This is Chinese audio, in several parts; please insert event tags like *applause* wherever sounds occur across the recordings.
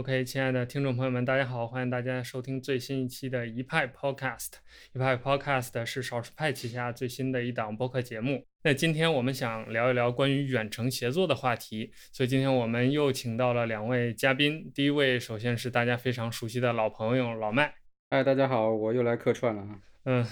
OK，亲爱的听众朋友们，大家好，欢迎大家收听最新一期的一派 Podcast。一派 Podcast 是少数派旗下最新的一档播客节目。那今天我们想聊一聊关于远程协作的话题，所以今天我们又请到了两位嘉宾。第一位，首先是大家非常熟悉的老朋友老麦。嗨，大家好，我又来客串了啊。嗯，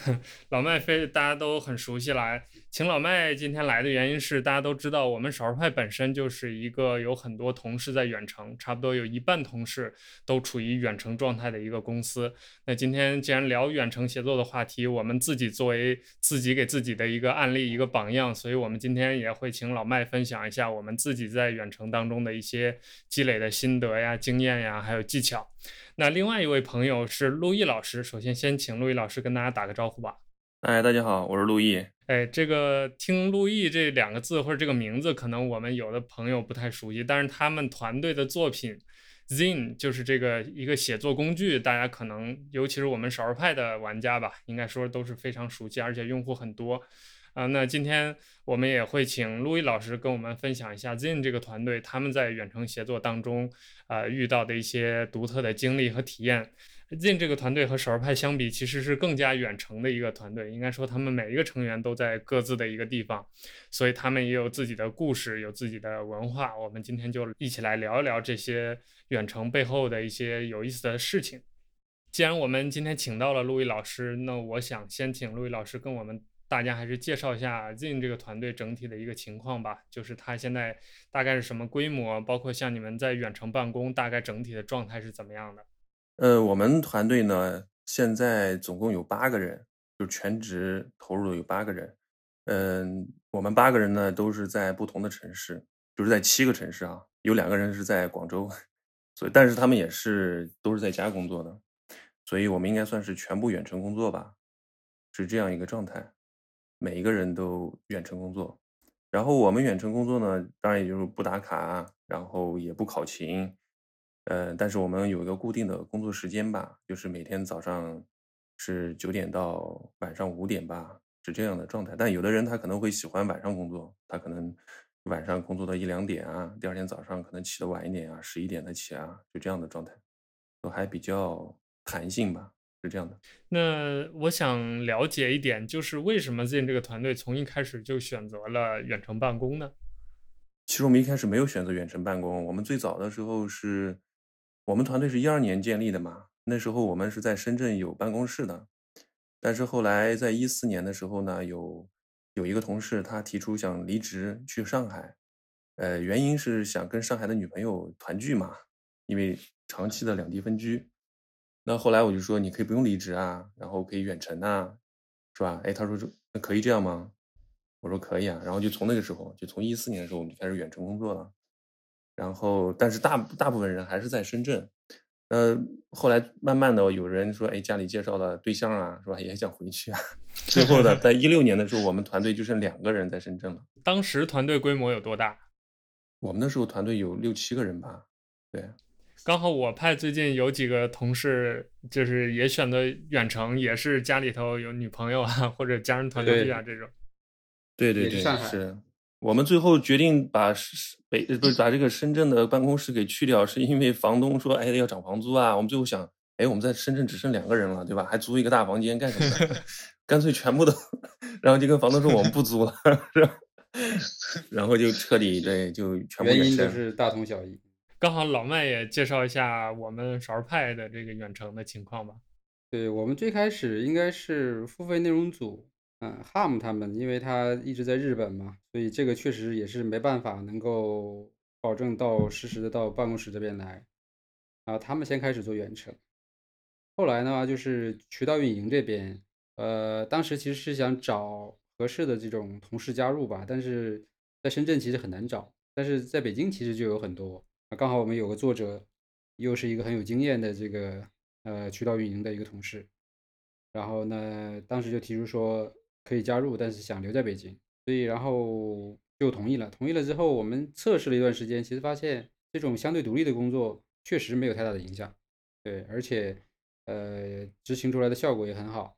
老麦非大家都很熟悉了。请老麦今天来的原因是，大家都知道我们少数派本身就是一个有很多同事在远程，差不多有一半同事都处于远程状态的一个公司。那今天既然聊远程协作的话题，我们自己作为自己给自己的一个案例、一个榜样，所以我们今天也会请老麦分享一下我们自己在远程当中的一些积累的心得呀、经验呀，还有技巧。那另外一位朋友是陆毅老师，首先先请陆毅老师跟大家打个招呼吧。哎，大家好，我是陆毅。哎，这个听陆毅这两个字或者这个名字，可能我们有的朋友不太熟悉，但是他们团队的作品 Zine 就是这个一个写作工具，大家可能尤其是我们少数派的玩家吧，应该说都是非常熟悉，而且用户很多。啊，那今天我们也会请陆毅老师跟我们分享一下 Zin 这个团队他们在远程协作当中啊遇到的一些独特的经历和体验。Zin 这个团队和少数派相比，其实是更加远程的一个团队。应该说，他们每一个成员都在各自的一个地方，所以他们也有自己的故事，有自己的文化。我们今天就一起来聊一聊这些远程背后的一些有意思的事情。既然我们今天请到了陆毅老师，那我想先请陆毅老师跟我们。大家还是介绍一下 Zin 这个团队整体的一个情况吧，就是它现在大概是什么规模，包括像你们在远程办公，大概整体的状态是怎么样的？呃，我们团队呢，现在总共有八个人，就全职投入的有八个人。嗯，我们八个人呢都是在不同的城市，就是在七个城市啊，有两个人是在广州，所以但是他们也是都是在家工作的，所以我们应该算是全部远程工作吧，是这样一个状态。每一个人都远程工作，然后我们远程工作呢，当然也就是不打卡，然后也不考勤，呃，但是我们有一个固定的工作时间吧，就是每天早上是九点到晚上五点吧，是这样的状态。但有的人他可能会喜欢晚上工作，他可能晚上工作到一两点啊，第二天早上可能起得晚一点啊，十一点才起啊，就这样的状态，都还比较弹性吧。是这样的，那我想了解一点，就是为什么 Zin 这个团队从一开始就选择了远程办公呢？其实我们一开始没有选择远程办公，我们最早的时候是，我们团队是一二年建立的嘛，那时候我们是在深圳有办公室的，但是后来在一四年的时候呢，有有一个同事他提出想离职去上海，呃，原因是想跟上海的女朋友团聚嘛，因为长期的两地分居。那后来我就说，你可以不用离职啊，然后可以远程啊，是吧？哎，他说这那可以这样吗？我说可以啊。然后就从那个时候，就从一四年的时候，我们就开始远程工作了。然后，但是大大部分人还是在深圳。呃，后来慢慢的有人说，哎，家里介绍了对象啊，是吧？也想回去啊。*laughs* 最后呢，在一六年的时候，我们团队就剩两个人在深圳了。当时团队规模有多大？我们那时候团队有六七个人吧。对。刚好我派最近有几个同事，就是也选择远程，也是家里头有女朋友啊，或者家人团聚啊这种。对对对，是我们最后决定把北不是把这个深圳的办公室给去掉，是因为房东说，哎，要涨房租啊。我们最后想，哎，我们在深圳只剩两个人了，对吧？还租一个大房间干什么？*laughs* 干脆全部都，然后就跟房东说我们不租了，*laughs* 是？*laughs* 然后就彻底对，就全部原因就是大同小异。刚好老麦也介绍一下我们勺派的这个远程的情况吧。对我们最开始应该是付费内容组，嗯，Ham 他们，因为他一直在日本嘛，所以这个确实也是没办法能够保证到实时的到办公室这边来。然后他们先开始做远程，后来呢就是渠道运营这边，呃，当时其实是想找合适的这种同事加入吧，但是在深圳其实很难找，但是在北京其实就有很多。刚好我们有个作者，又是一个很有经验的这个呃渠道运营的一个同事，然后呢，当时就提出说可以加入，但是想留在北京，所以然后就同意了。同意了之后，我们测试了一段时间，其实发现这种相对独立的工作确实没有太大的影响，对，而且呃执行出来的效果也很好。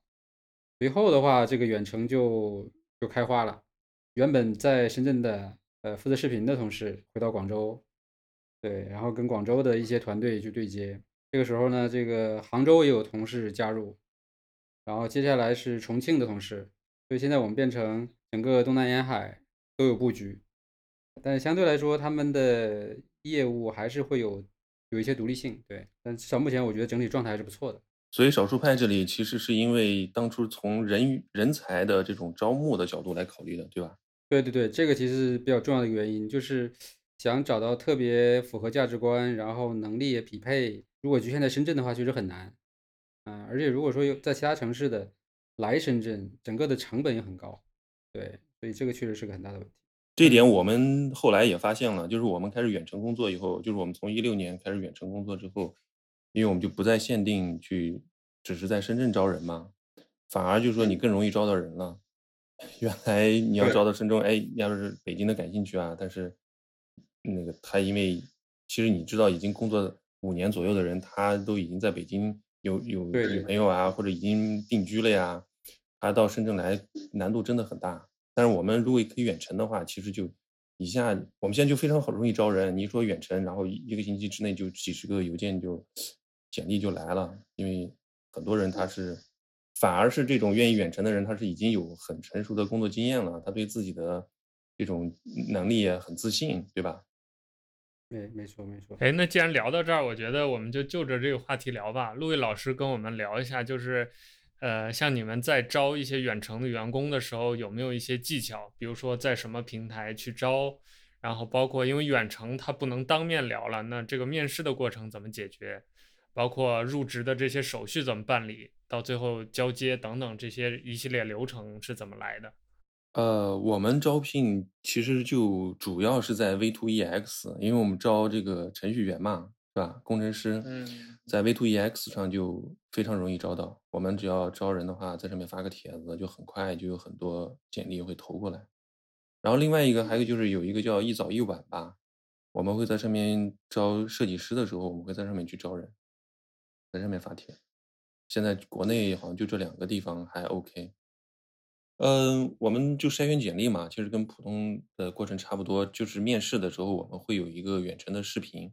随后的话，这个远程就就开花了。原本在深圳的呃负责视频的同事回到广州。对，然后跟广州的一些团队去对接。这个时候呢，这个杭州也有同事加入，然后接下来是重庆的同事，所以现在我们变成整个东南沿海都有布局，但是相对来说，他们的业务还是会有有一些独立性，对。但至少目前我觉得整体状态还是不错的。所以少数派这里其实是因为当初从人人才的这种招募的角度来考虑的，对吧？对对对，这个其实是比较重要的一个原因，就是想找到特别符合价值观，然后能力也匹配。如果局限在深圳的话，确实很难。嗯，而且如果说有在其他城市的来深圳，整个的成本也很高。对，所以这个确实是个很大的问题。这点我们后来也发现了，就是我们开始远程工作以后，就是我们从一六年开始远程工作之后。因为我们就不再限定去，只是在深圳招人嘛，反而就是说你更容易招到人了。*laughs* 原来你要招到深圳，哎，要是北京的感兴趣啊，但是那个他因为其实你知道，已经工作五年左右的人，他都已经在北京有有女朋友啊，或者已经定居了呀，他到深圳来难度真的很大。但是我们如果可以远程的话，其实就一下我们现在就非常好容易招人。你说远程，然后一个星期之内就几十个邮件就。简历就来了，因为很多人他是，反而是这种愿意远程的人，他是已经有很成熟的工作经验了，他对自己的这种能力也很自信，对吧？没没错没错。哎，那既然聊到这儿，我觉得我们就就着这个话题聊吧。陆毅老师跟我们聊一下，就是，呃，像你们在招一些远程的员工的时候，有没有一些技巧？比如说在什么平台去招，然后包括因为远程他不能当面聊了，那这个面试的过程怎么解决？包括入职的这些手续怎么办理，到最后交接等等这些一系列流程是怎么来的？呃，我们招聘其实就主要是在 V to EX，因为我们招这个程序员嘛，是吧？工程师，在 V to EX 上就非常容易招到。我们只要招人的话，在上面发个帖子，就很快就有很多简历会投过来。然后另外一个还有就是有一个叫一早一晚吧，我们会在上面招设计师的时候，我们会在上面去招人。在上面发帖，现在国内好像就这两个地方还 OK。嗯，我们就筛选简历嘛，其实跟普通的过程差不多。就是面试的时候，我们会有一个远程的视频，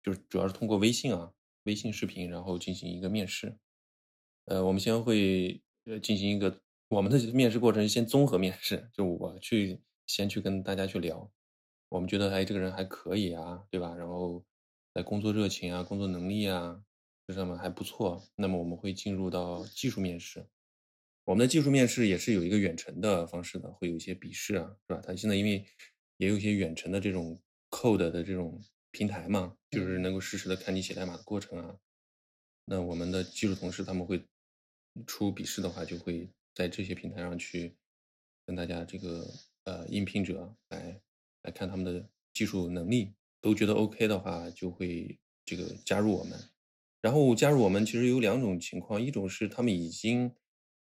就是主要是通过微信啊，微信视频，然后进行一个面试。呃，我们先会呃进行一个我们的面试过程，先综合面试，就我去先去跟大家去聊，我们觉得哎这个人还可以啊，对吧？然后在工作热情啊，工作能力啊。这上面还不错，那么我们会进入到技术面试。我们的技术面试也是有一个远程的方式的，会有一些笔试啊，是吧？它现在因为也有一些远程的这种 code 的这种平台嘛，就是能够实时的看你写代码的过程啊。那我们的技术同事他们会出笔试的话，就会在这些平台上去跟大家这个呃应聘者来来看他们的技术能力，都觉得 OK 的话，就会这个加入我们。然后加入我们其实有两种情况，一种是他们已经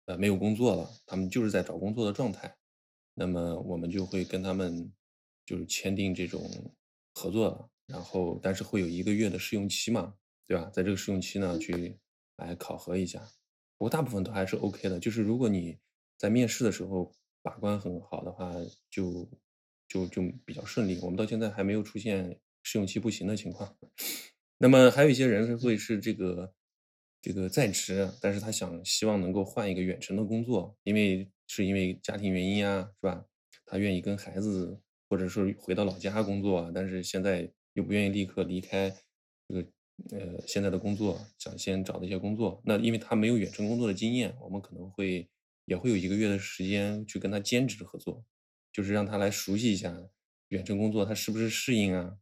呃没有工作了，他们就是在找工作的状态，那么我们就会跟他们就是签订这种合作，然后但是会有一个月的试用期嘛，对吧？在这个试用期呢，去来考核一下。不过大部分都还是 OK 的，就是如果你在面试的时候把关很好的话，就就就比较顺利。我们到现在还没有出现试用期不行的情况。*laughs* 那么还有一些人会是这个这个在职，但是他想希望能够换一个远程的工作，因为是因为家庭原因啊，是吧？他愿意跟孩子或者说回到老家工作，但是现在又不愿意立刻离开这个呃现在的工作，想先找一些工作。那因为他没有远程工作的经验，我们可能会也会有一个月的时间去跟他兼职合作，就是让他来熟悉一下远程工作，他是不是适应啊，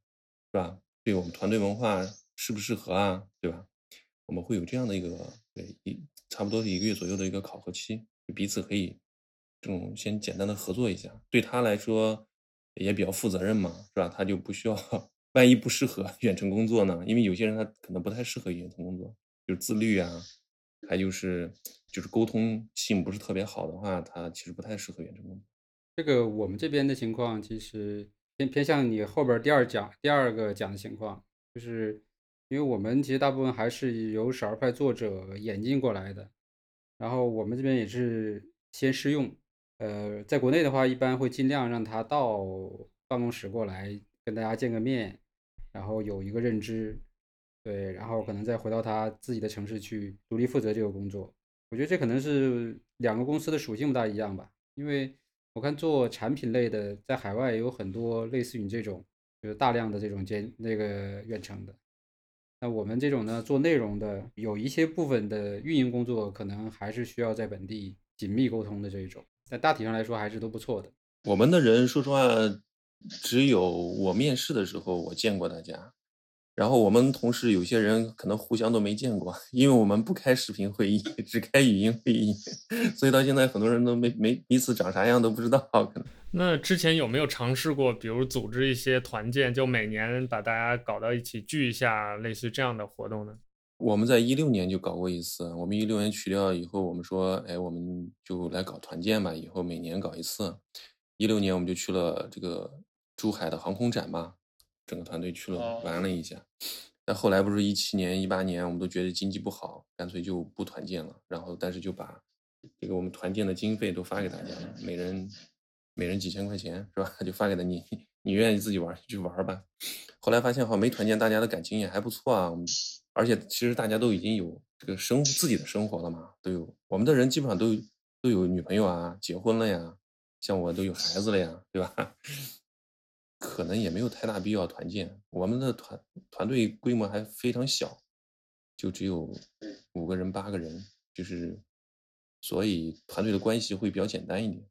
是吧？对我们团队文化。适不适合啊？对吧？我们会有这样的一个对一差不多一个月左右的一个考核期，彼此可以这种先简单的合作一下，对他来说也比较负责任嘛，是吧？他就不需要万一不适合 *laughs* 远程工作呢？因为有些人他可能不太适合远程工作，就是自律啊，还就是就是沟通性不是特别好的话，他其实不太适合远程工作。这个我们这边的情况其实偏偏向你后边第二讲第二个讲的情况，就是。因为我们其实大部分还是由少儿派作者引进过来的，然后我们这边也是先试用。呃，在国内的话，一般会尽量让他到办公室过来跟大家见个面，然后有一个认知，对，然后可能再回到他自己的城市去独立负责这个工作。我觉得这可能是两个公司的属性不大一样吧，因为我看做产品类的在海外有很多类似于这种，就是大量的这种兼那个远程的。那我们这种呢，做内容的有一些部分的运营工作，可能还是需要在本地紧密沟通的这一种。但大体上来说，还是都不错的。我们的人说实话，只有我面试的时候我见过大家，然后我们同事有些人可能互相都没见过，因为我们不开视频会议，只开语音会议，*laughs* 所以到现在很多人都没没彼此长啥样都不知道。可能那之前有没有尝试过，比如组织一些团建，就每年把大家搞到一起聚一下，类似这样的活动呢？我们在一六年就搞过一次，我们一六年取掉以后，我们说，哎，我们就来搞团建吧，以后每年搞一次。一六年我们就去了这个珠海的航空展嘛，整个团队去了玩了一下。但后来不是一七年、一八年，我们都觉得经济不好，干脆就不团建了。然后，但是就把这个我们团建的经费都发给大家了，每人。每人几千块钱是吧？*laughs* 就发给了你，你愿意自己玩就去玩吧。后来发现好没团建，大家的感情也还不错啊。而且其实大家都已经有这个生自己的生活了嘛，都有我们的人基本上都都有女朋友啊，结婚了呀，像我都有孩子了呀，对吧？可能也没有太大必要团建。我们的团团队规模还非常小，就只有五个人、八个人，就是所以团队的关系会比较简单一点。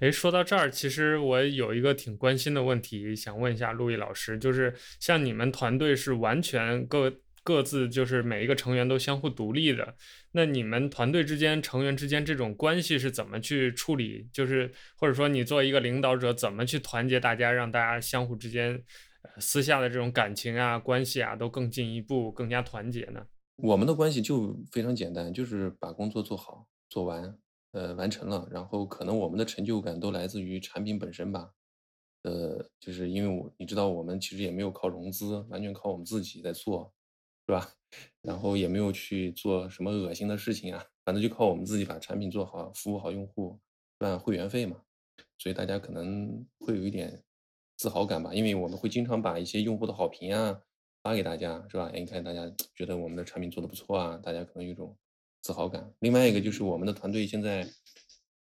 哎，说到这儿，其实我有一个挺关心的问题，想问一下陆毅老师，就是像你们团队是完全各各自就是每一个成员都相互独立的，那你们团队之间成员之间这种关系是怎么去处理？就是或者说你作为一个领导者，怎么去团结大家，让大家相互之间私下的这种感情啊、关系啊都更进一步、更加团结呢？我们的关系就非常简单，就是把工作做好、做完。呃，完成了，然后可能我们的成就感都来自于产品本身吧，呃，就是因为我你知道，我们其实也没有靠融资，完全靠我们自己在做，是吧？然后也没有去做什么恶心的事情啊，反正就靠我们自己把产品做好，服务好用户，赚会员费嘛，所以大家可能会有一点自豪感吧，因为我们会经常把一些用户的好评啊发给大家，是吧？哎，你看大家觉得我们的产品做的不错啊，大家可能有一种。自豪感。另外一个就是我们的团队现在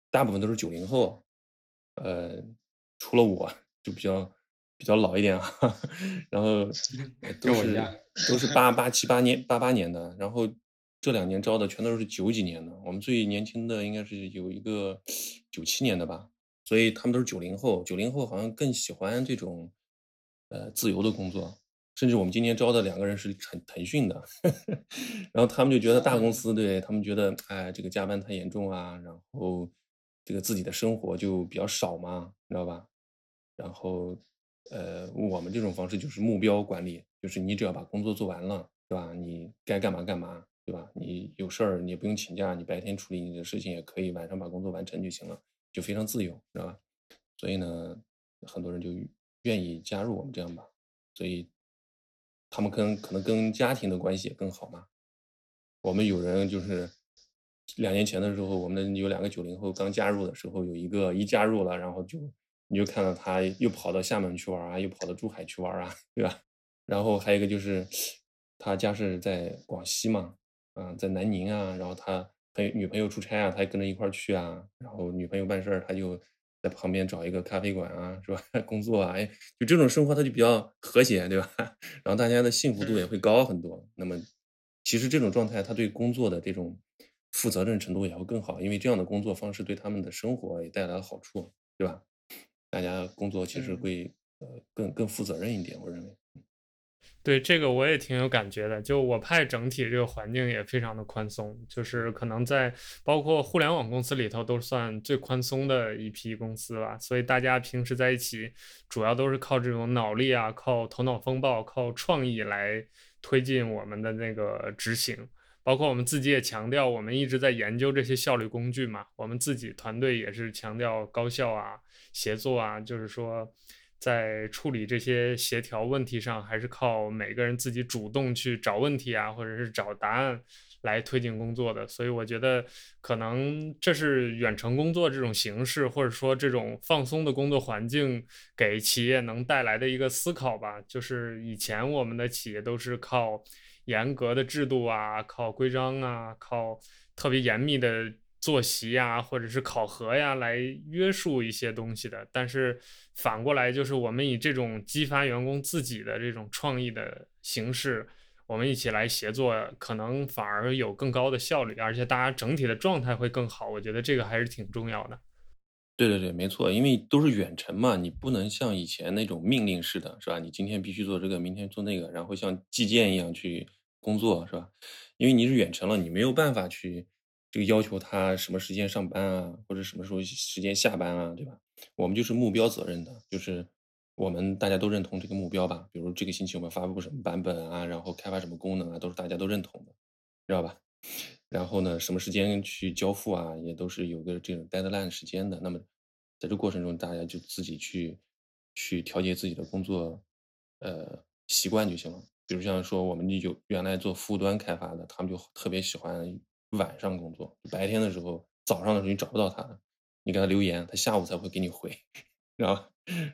大部分都是九零后，呃，除了我就比较比较老一点啊，*laughs* 然后 *laughs* 都是都是八八七八年八八年的，然后这两年招的全都是九几年的。我们最年轻的应该是有一个九七年的吧，所以他们都是九零后。九零后好像更喜欢这种呃自由的工作。甚至我们今年招的两个人是腾腾讯的，*laughs* 然后他们就觉得大公司对他们觉得，哎，这个加班太严重啊，然后这个自己的生活就比较少嘛，你知道吧？然后，呃，我们这种方式就是目标管理，就是你只要把工作做完了，对吧？你该干嘛干嘛，对吧？你有事儿你也不用请假，你白天处理你的事情也可以，晚上把工作完成就行了，就非常自由，知道吧？所以呢，很多人就愿意加入我们这样吧，所以。他们跟可能跟家庭的关系也更好嘛。我们有人就是两年前的时候，我们有两个九零后刚加入的时候，有一个一加入了，然后就你就看到他又跑到厦门去玩啊，又跑到珠海去玩啊，*laughs* 对吧？然后还有一个就是他家是在广西嘛，嗯，在南宁啊，然后他他女朋友出差啊，他也跟着一块去啊，然后女朋友办事儿他就。在旁边找一个咖啡馆啊，是吧？*laughs* 工作啊，哎，就这种生活，他就比较和谐，对吧？*laughs* 然后大家的幸福度也会高很多。那么，其实这种状态，他对工作的这种负责任程度也会更好，因为这样的工作方式对他们的生活也带来了好处，对吧？大家工作其实会呃更更负责任一点，我认为。对这个我也挺有感觉的，就我派整体这个环境也非常的宽松，就是可能在包括互联网公司里头都算最宽松的一批公司吧，所以大家平时在一起主要都是靠这种脑力啊，靠头脑风暴，靠创意来推进我们的那个执行。包括我们自己也强调，我们一直在研究这些效率工具嘛，我们自己团队也是强调高效啊、协作啊，就是说。在处理这些协调问题上，还是靠每个人自己主动去找问题啊，或者是找答案来推进工作的。所以我觉得可能这是远程工作这种形式，或者说这种放松的工作环境给企业能带来的一个思考吧。就是以前我们的企业都是靠严格的制度啊，靠规章啊，靠特别严密的。作息呀，或者是考核呀，来约束一些东西的。但是反过来，就是我们以这种激发员工自己的这种创意的形式，我们一起来协作，可能反而有更高的效率，而且大家整体的状态会更好。我觉得这个还是挺重要的。对对对，没错，因为都是远程嘛，你不能像以前那种命令式的，是吧？你今天必须做这个，明天做那个，然后像计件一样去工作，是吧？因为你是远程了，你没有办法去。这个要求他什么时间上班啊，或者什么时候时间下班啊，对吧？我们就是目标责任的，就是我们大家都认同这个目标吧。比如这个星期我们发布什么版本啊，然后开发什么功能啊，都是大家都认同的，知道吧？然后呢，什么时间去交付啊，也都是有个这种 deadline 时间的。那么在这过程中，大家就自己去去调节自己的工作呃习惯就行了。比如像说我们有原来做服务端开发的，他们就特别喜欢。晚上工作，白天的时候，早上的时候你找不到他，你给他留言，他下午才会给你回，然后，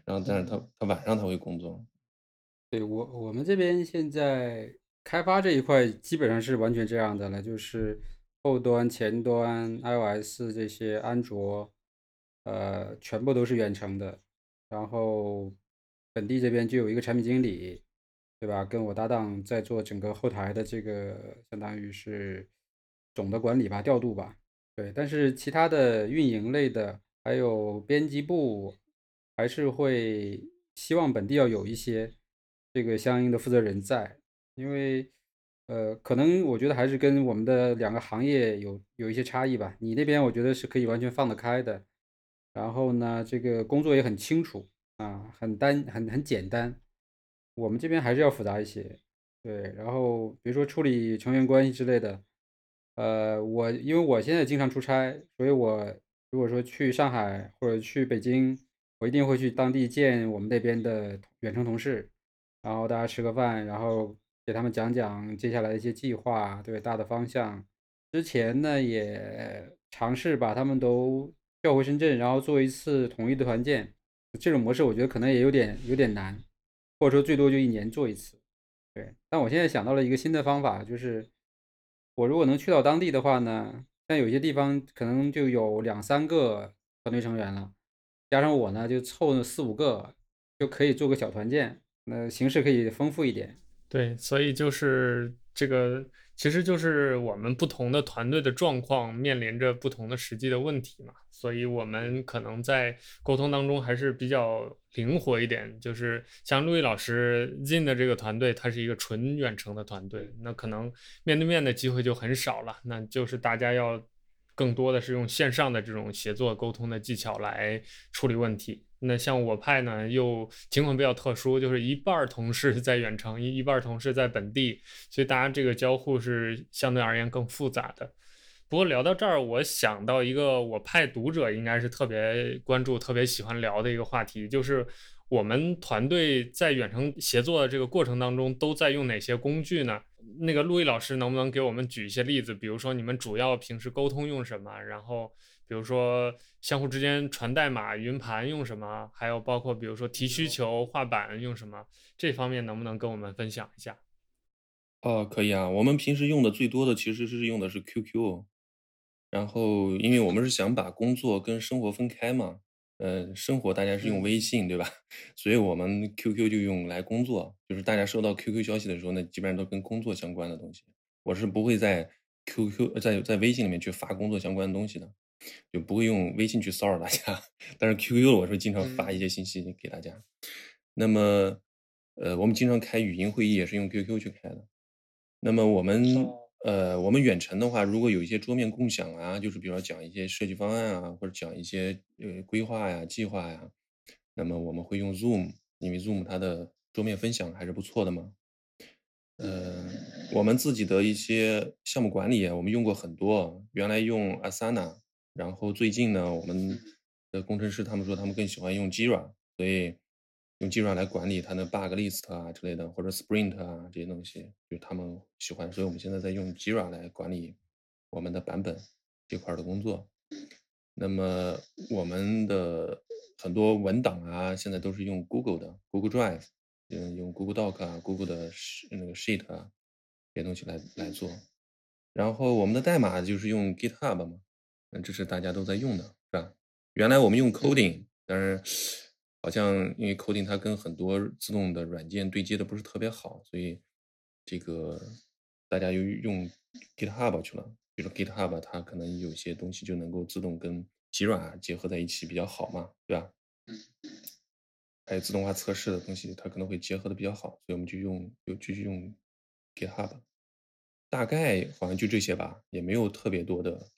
然后，但是他他晚上他会工作。对我我们这边现在开发这一块基本上是完全这样的了，就是后端、前端、iOS 这些安卓，呃，全部都是远程的，然后本地这边就有一个产品经理，对吧？跟我搭档在做整个后台的这个，相当于是。总的管理吧，调度吧，对，但是其他的运营类的，还有编辑部，还是会希望本地要有一些这个相应的负责人在，因为，呃，可能我觉得还是跟我们的两个行业有有一些差异吧。你那边我觉得是可以完全放得开的，然后呢，这个工作也很清楚啊，很单很很简单。我们这边还是要复杂一些，对，然后比如说处理成员关系之类的。呃，我因为我现在经常出差，所以我如果说去上海或者去北京，我一定会去当地见我们那边的远程同事，然后大家吃个饭，然后给他们讲讲接下来的一些计划，对大的方向。之前呢，也尝试把他们都调回深圳，然后做一次统一的团建。这种模式我觉得可能也有点有点难，或者说最多就一年做一次。对，但我现在想到了一个新的方法，就是。我如果能去到当地的话呢，但有些地方可能就有两三个团队成员了，加上我呢，就凑四五个，就可以做个小团建，那形式可以丰富一点。对，所以就是这个，其实就是我们不同的团队的状况面临着不同的实际的问题嘛，所以我们可能在沟通当中还是比较灵活一点。就是像陆毅老师进的这个团队，它是一个纯远程的团队，那可能面对面的机会就很少了，那就是大家要更多的是用线上的这种协作沟通的技巧来处理问题。那像我派呢，又情况比较特殊，就是一半同事在远程，一一半同事在本地，所以大家这个交互是相对而言更复杂的。不过聊到这儿，我想到一个我派读者应该是特别关注、特别喜欢聊的一个话题，就是我们团队在远程协作的这个过程当中都在用哪些工具呢？那个陆毅老师能不能给我们举一些例子？比如说你们主要平时沟通用什么？然后。比如说，相互之间传代码、云盘用什么？还有包括比如说提需求、画板用什么？这方面能不能跟我们分享一下？哦，可以啊。我们平时用的最多的其实是用的是 QQ，然后因为我们是想把工作跟生活分开嘛，呃，生活大家是用微信对吧？*laughs* 所以我们 QQ 就用来工作，就是大家收到 QQ 消息的时候，那基本上都跟工作相关的东西。我是不会在 QQ 在在微信里面去发工作相关的东西的。就不会用微信去骚扰大家，*laughs* 但是 QQ 我是经常发一些信息给大家。那么，呃，我们经常开语音会议也是用 QQ 去开的。那么我们，呃，我们远程的话，如果有一些桌面共享啊，就是比如说讲一些设计方案啊，或者讲一些呃规划呀、计划呀，那么我们会用 Zoom，因为 Zoom 它的桌面分享还是不错的嘛。呃，我们自己的一些项目管理，我们用过很多，原来用 Asana。然后最近呢，我们的工程师他们说他们更喜欢用 Jira，所以用 Jira 来管理它的 bug list 啊之类的，或者 Sprint 啊这些东西，就他们喜欢，所以我们现在在用 Jira 来管理我们的版本这块的工作。那么我们的很多文档啊，现在都是用 Google 的 Google Drive，嗯，用 Google Doc 啊，Google 的那个 Sheet 啊这些东西来来做。然后我们的代码就是用 GitHub 嘛，嗯，这是大家都在用的，是吧？原来我们用 Coding，但是。好像因为 coding 它跟很多自动的软件对接的不是特别好，所以这个大家又用 GitHub 去了。比如 GitHub 它可能有些东西就能够自动跟 Jira 结合在一起比较好嘛，对吧？还有自动化测试的东西，它可能会结合的比较好，所以我们就用就继续用 GitHub。大概好像就这些吧，也没有特别多的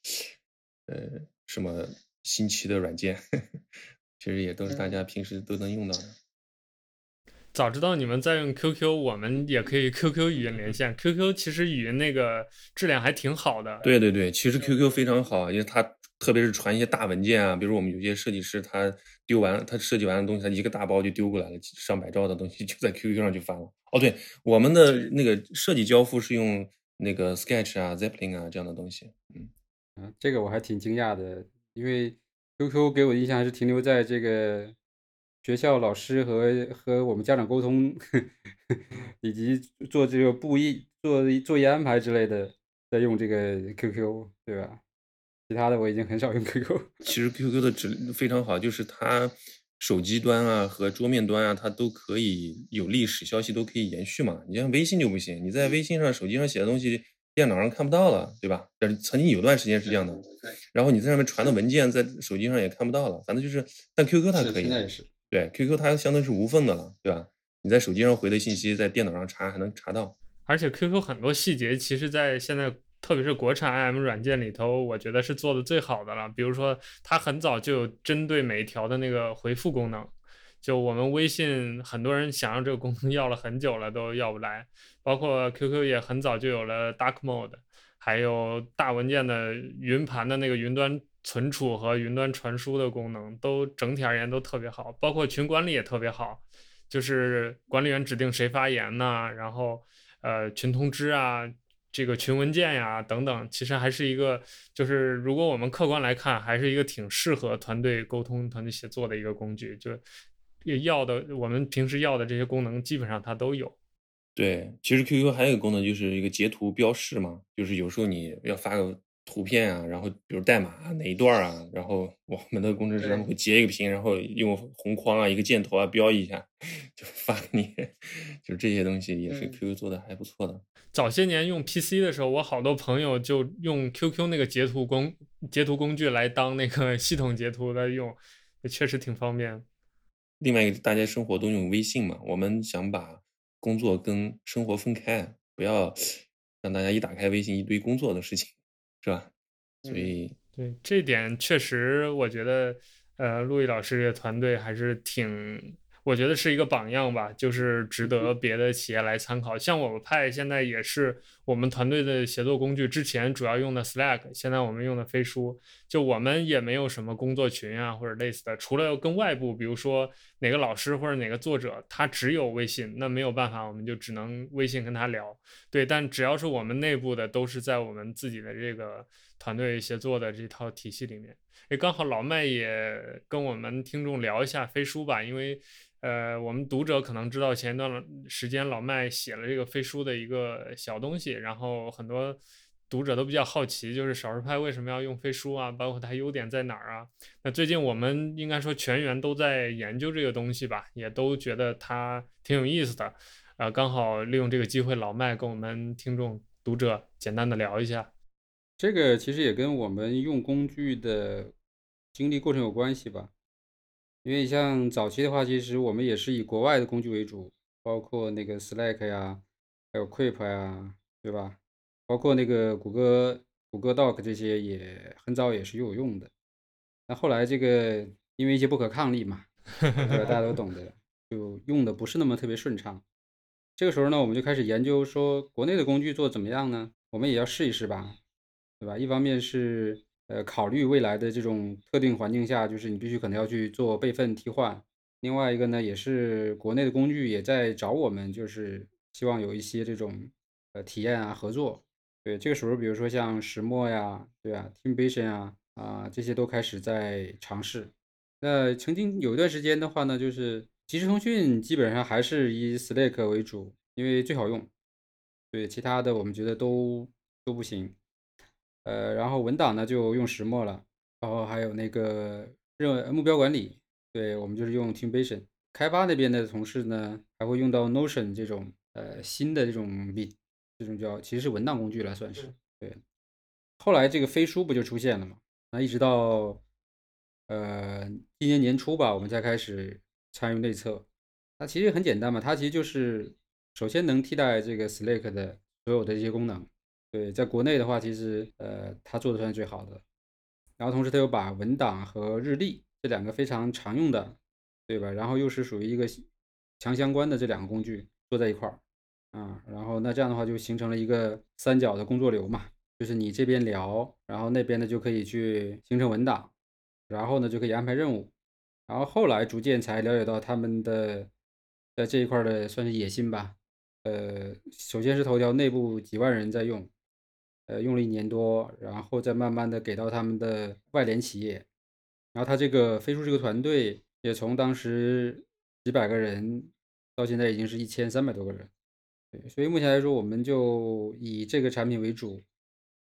呃什么新奇的软件。*laughs* 其实也都是大家平时都能用到的。早知道你们在用 QQ，我们也可以 QQ 语音连线。QQ 其实语音那个质量还挺好的。对对对，其实 QQ 非常好，因为它特别是传一些大文件啊，比如我们有些设计师他丢完他设计完的东西，他一个大包就丢过来了，上百兆的东西就在 QQ 上就发了。哦，对，我们的那个设计交付是用那个 Sketch 啊、Zeppelin 啊这样的东西。嗯，啊，这个我还挺惊讶的，因为。QQ 给我的印象还是停留在这个学校老师和和我们家长沟通，*laughs* 以及做这个布艺、做作业安排之类的，在用这个 QQ，对吧？其他的我已经很少用 QQ。其实 QQ 的质非常好，就是它手机端啊和桌面端啊，它都可以有历史消息都可以延续嘛。你像微信就不行，你在微信上、手机上写的东西。电脑上看不到了，对吧？但是曾经有段时间是这样的。然后你在上面传的文件，在手机上也看不到了。反正就是，但 QQ 它可以。对，QQ 它相当于是无缝的了，对吧？你在手机上回的信息，在电脑上查还能查到。而且 QQ 很多细节，其实，在现在特别是国产 IM 软件里头，我觉得是做的最好的了。比如说，它很早就有针对每一条的那个回复功能。就我们微信，很多人想要这个功能要了很久了，都要不来。包括 QQ 也很早就有了 Dark Mode，还有大文件的云盘的那个云端存储和云端传输的功能，都整体而言都特别好。包括群管理也特别好，就是管理员指定谁发言呐，然后呃群通知啊，这个群文件呀等等，其实还是一个，就是如果我们客观来看，还是一个挺适合团队沟通、团队协作的一个工具。就要的，我们平时要的这些功能，基本上它都有。对，其实 QQ 还有一个功能，就是一个截图标示嘛，就是有时候你要发个图片啊，然后比如代码哪一段啊，然后我们的工程师他们会截一个屏，然后用红框啊，一个箭头啊标一下，就发给你。*laughs* 就这些东西也是 QQ 做的还不错的。早些年用 PC 的时候，我好多朋友就用 QQ 那个截图工截图工具来当那个系统截图来用，也确实挺方便。另外一个，大家生活都用微信嘛，我们想把工作跟生活分开，不要 *sniffs* 让大家一打开微信一堆工作的事情，是吧？所以，对这点确实，我觉得，呃，陆毅老师这个团队还是挺。我觉得是一个榜样吧，就是值得别的企业来参考。像我们派现在也是我们团队的协作工具，之前主要用的 Slack，现在我们用的飞书。就我们也没有什么工作群啊或者类似的，除了跟外部，比如说哪个老师或者哪个作者，他只有微信，那没有办法，我们就只能微信跟他聊。对，但只要是我们内部的，都是在我们自己的这个团队协作的这套体系里面。诶，刚好老麦也跟我们听众聊一下飞书吧，因为。呃，我们读者可能知道前一段时间老麦写了这个飞书的一个小东西，然后很多读者都比较好奇，就是少数派为什么要用飞书啊？包括它优点在哪儿啊？那最近我们应该说全员都在研究这个东西吧，也都觉得它挺有意思的。呃，刚好利用这个机会，老麦跟我们听众读者简单的聊一下。这个其实也跟我们用工具的经历过程有关系吧。因为像早期的话，其实我们也是以国外的工具为主，包括那个 Slack 呀，还有 Quip 呀，对吧？包括那个谷歌谷歌 Doc 这些也很早也是有用的。那后来这个因为一些不可抗力嘛，大家都懂得，就用的不是那么特别顺畅。这个时候呢，我们就开始研究说，国内的工具做怎么样呢？我们也要试一试吧，对吧？一方面是。呃，考虑未来的这种特定环境下，就是你必须可能要去做备份替换，另外一个呢，也是国内的工具也在找我们，就是希望有一些这种呃体验啊合作。对，这个时候比如说像石墨呀，对啊，Teamvision 啊，啊这些都开始在尝试。那曾经有一段时间的话呢，就是即时通讯基本上还是以 Slack 为主，因为最好用。对，其他的我们觉得都都不行。呃，然后文档呢就用石墨了，然后还有那个任目标管理，对我们就是用 Teamvision。开发那边的同事呢，还会用到 Notion 这种呃新的这种笔。这种叫其实是文档工具了，算是对。后来这个飞书不就出现了嘛？那一直到呃今年年初吧，我们才开始参与内测。它其实很简单嘛，它其实就是首先能替代这个 Slack 的所有的一些功能。对，在国内的话，其实呃它做的算是最好的。然后同时它又把文档和日历这两个非常常用的，对吧？然后又是属于一个强相关的这两个工具做在一块儿。啊，然后那这样的话就形成了一个三角的工作流嘛，就是你这边聊，然后那边呢就可以去形成文档，然后呢就可以安排任务，然后后来逐渐才了解到他们的在这一块的算是野心吧，呃，首先是头条内部几万人在用，呃，用了一年多，然后再慢慢的给到他们的外联企业，然后他这个飞书这个团队也从当时几百个人到现在已经是一千三百多个人。对，所以目前来说，我们就以这个产品为主，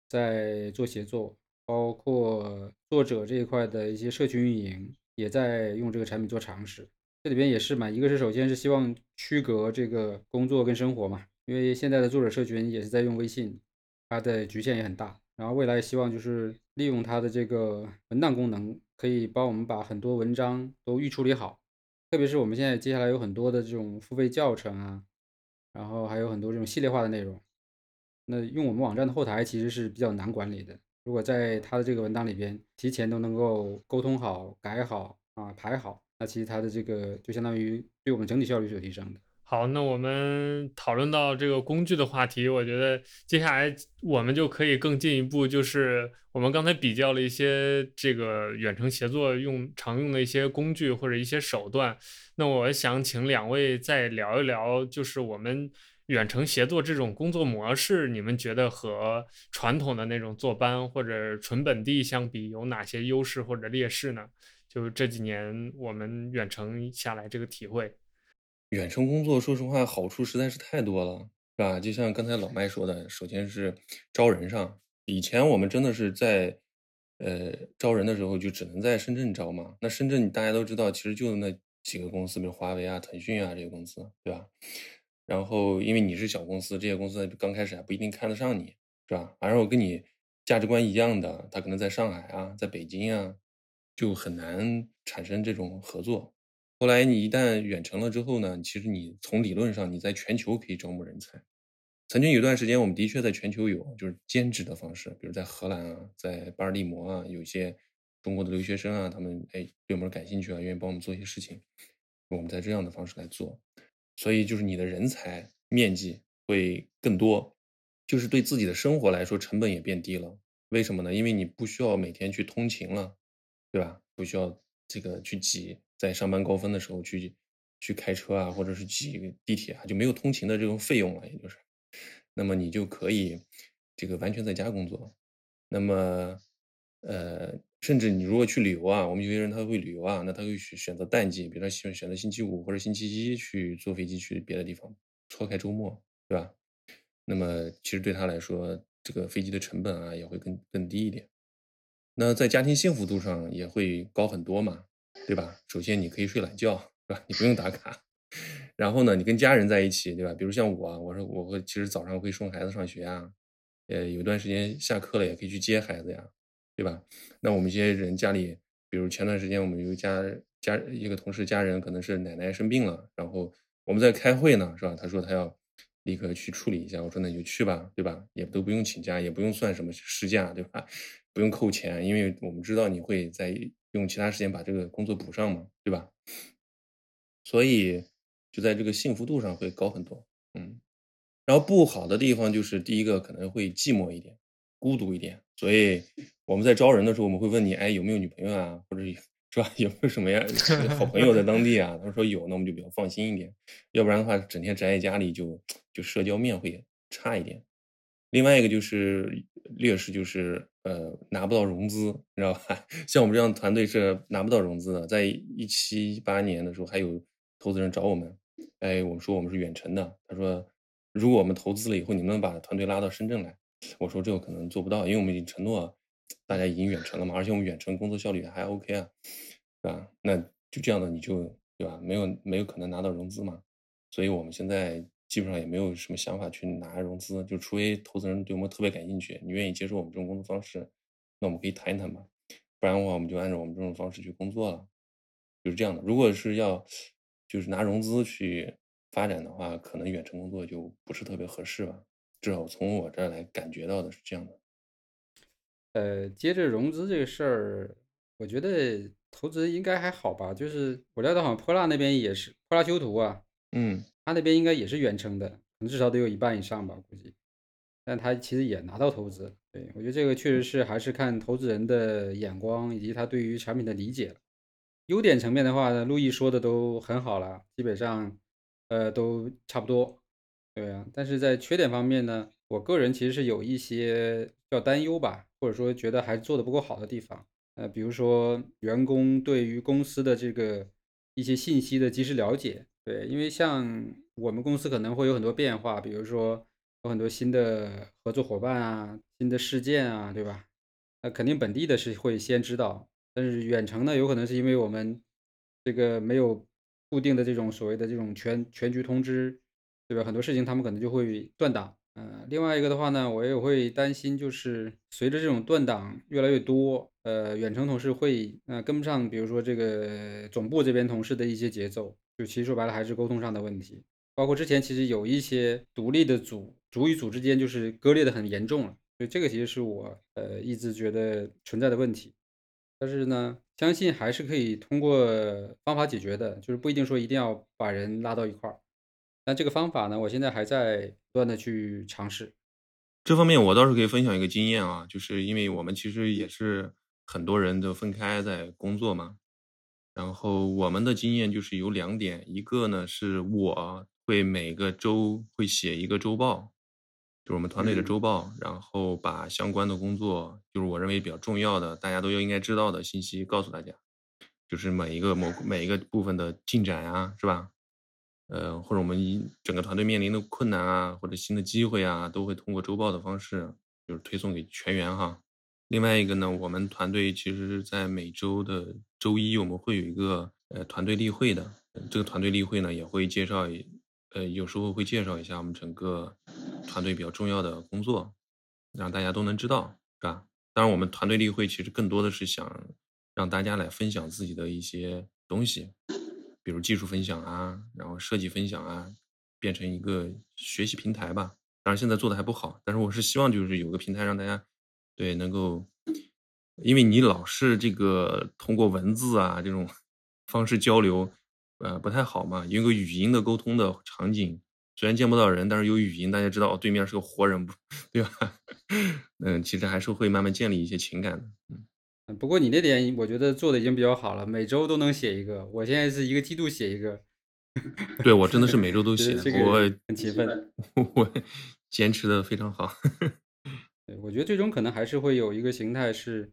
在做协作，包括作者这一块的一些社群运营，也在用这个产品做尝试。这里边也是嘛，一个是首先是希望区隔这个工作跟生活嘛，因为现在的作者社群也是在用微信，它的局限也很大。然后未来希望就是利用它的这个文档功能，可以帮我们把很多文章都预处理好，特别是我们现在接下来有很多的这种付费教程啊。然后还有很多这种系列化的内容，那用我们网站的后台其实是比较难管理的。如果在它的这个文档里边提前都能够沟通好、改好啊、排好，那其实它的这个就相当于对我们整体效率是有提升的。好，那我们讨论到这个工具的话题，我觉得接下来我们就可以更进一步，就是我们刚才比较了一些这个远程协作用常用的一些工具或者一些手段。那我想请两位再聊一聊，就是我们远程协作这种工作模式，你们觉得和传统的那种坐班或者纯本地相比，有哪些优势或者劣势呢？就是这几年我们远程下来这个体会。远程工作，说实话，好处实在是太多了，是吧？就像刚才老麦说的，首先是招人上，以前我们真的是在，呃，招人的时候就只能在深圳招嘛。那深圳大家都知道，其实就那几个公司，比如华为啊、腾讯啊这些公司，对吧？然后因为你是小公司，这些公司刚开始还不一定看得上你，是吧？反正我跟你价值观一样的，他可能在上海啊，在北京啊，就很难产生这种合作。后来你一旦远程了之后呢，其实你从理论上你在全球可以招募人才。曾经有段时间，我们的确在全球有就是兼职的方式，比如在荷兰啊，在巴尔的摩啊，有一些中国的留学生啊，他们哎对我们感兴趣啊，愿意帮我们做一些事情，我们在这样的方式来做。所以就是你的人才面积会更多，就是对自己的生活来说成本也变低了。为什么呢？因为你不需要每天去通勤了，对吧？不需要这个去挤。在上班高峰的时候去去开车啊，或者是挤地铁啊，就没有通勤的这种费用了，也就是，那么你就可以这个完全在家工作。那么，呃，甚至你如果去旅游啊，我们有些人他会旅游啊，那他会选选择淡季，比如说选选择星期五或者星期一去坐飞机去别的地方，错开周末，对吧？那么其实对他来说，这个飞机的成本啊也会更更低一点。那在家庭幸福度上也会高很多嘛。对吧？首先你可以睡懒觉，是吧？你不用打卡。然后呢，你跟家人在一起，对吧？比如像我，我说我会其实早上会送孩子上学啊，呃，有段时间下课了也可以去接孩子呀，对吧？那我们一些人家里，比如前段时间我们有一家家一个同事家人可能是奶奶生病了，然后我们在开会呢，是吧？他说他要立刻去处理一下，我说那你就去吧，对吧？也都不用请假，也不用算什么事假，对吧？*laughs* 不用扣钱，因为我们知道你会在。用其他时间把这个工作补上嘛，对吧？所以就在这个幸福度上会高很多，嗯。然后不好的地方就是第一个可能会寂寞一点，孤独一点。所以我们在招人的时候，我们会问你，哎，有没有女朋友啊？或者是吧？*laughs* 有没有什么样好朋友在当地啊？他们说有，那我们就比较放心一点。要不然的话，整天宅在家里就就社交面会差一点。另外一个就是劣势，就是呃拿不到融资，你知道吧？*laughs* 像我们这样的团队是拿不到融资的。在一七一八年的时候，还有投资人找我们，哎，我们说我们是远程的，他说如果我们投资了以后，你们能把团队拉到深圳来？我说这个可能做不到，因为我们已经承诺大家已经远程了嘛，而且我们远程工作效率还 OK 啊，对吧？那就这样的你就对吧？没有没有可能拿到融资嘛，所以我们现在基本上也没有什么想法去拿融资，就除非投资人对我们特别感兴趣，你愿意接受我们这种工作方式，那我们可以谈一谈嘛，不然的话我们就按照我们这种方式去工作了，就是这样的。如果是要就是拿融资去发展的话，可能远程工作就不是特别合适吧。至少从我这儿来感觉到的是这样的。呃，接着融资这个事儿，我觉得投资应该还好吧。就是我料到好像泼辣那边也是泼辣修图啊，嗯，他那边应该也是远程的，可能至少得有一半以上吧，估计。但他其实也拿到投资，对我觉得这个确实是还是看投资人的眼光以及他对于产品的理解。优点层面的话呢，陆毅说的都很好了，基本上呃都差不多。对啊，但是在缺点方面呢，我个人其实是有一些叫担忧吧，或者说觉得还做的不够好的地方。呃，比如说员工对于公司的这个一些信息的及时了解。对，因为像我们公司可能会有很多变化，比如说有很多新的合作伙伴啊、新的事件啊，对吧？那肯定本地的是会先知道，但是远程呢，有可能是因为我们这个没有固定的这种所谓的这种全全局通知。对吧？很多事情他们可能就会断档。嗯，另外一个的话呢，我也会担心，就是随着这种断档越来越多，呃，远程同事会呃跟不上，比如说这个总部这边同事的一些节奏。就其实说白了还是沟通上的问题。包括之前其实有一些独立的组，组与组之间就是割裂的很严重了。所以这个其实是我呃一直觉得存在的问题。但是呢，相信还是可以通过方法解决的，就是不一定说一定要把人拉到一块儿。但这个方法呢，我现在还在不断的去尝试。这方面我倒是可以分享一个经验啊，就是因为我们其实也是很多人都分开在工作嘛。然后我们的经验就是有两点，一个呢是我会每个周会写一个周报，就是我们团队的周报，然后把相关的工作，就是我认为比较重要的，大家都应该知道的信息告诉大家，就是每一个某每一个部分的进展啊，是吧？呃，或者我们一整个团队面临的困难啊，或者新的机会啊，都会通过周报的方式，就是推送给全员哈。另外一个呢，我们团队其实是在每周的周一，我们会有一个呃团队例会的。这个团队例会呢，也会介绍，呃，有时候会介绍一下我们整个团队比较重要的工作，让大家都能知道，是吧？当然，我们团队例会其实更多的是想让大家来分享自己的一些东西。比如技术分享啊，然后设计分享啊，变成一个学习平台吧。当然现在做的还不好，但是我是希望就是有个平台让大家对能够，因为你老是这个通过文字啊这种方式交流，呃不太好嘛。有个语音的沟通的场景，虽然见不到人，但是有语音，大家知道对面是个活人，不 *laughs* 对吧？*laughs* 嗯，其实还是会慢慢建立一些情感的，嗯。不过你那点我觉得做的已经比较好了，每周都能写一个。我现在是一个季度写一个。对我真的是每周都写，我很勤奋，我坚持的非常好。我觉得最终可能还是会有一个形态是，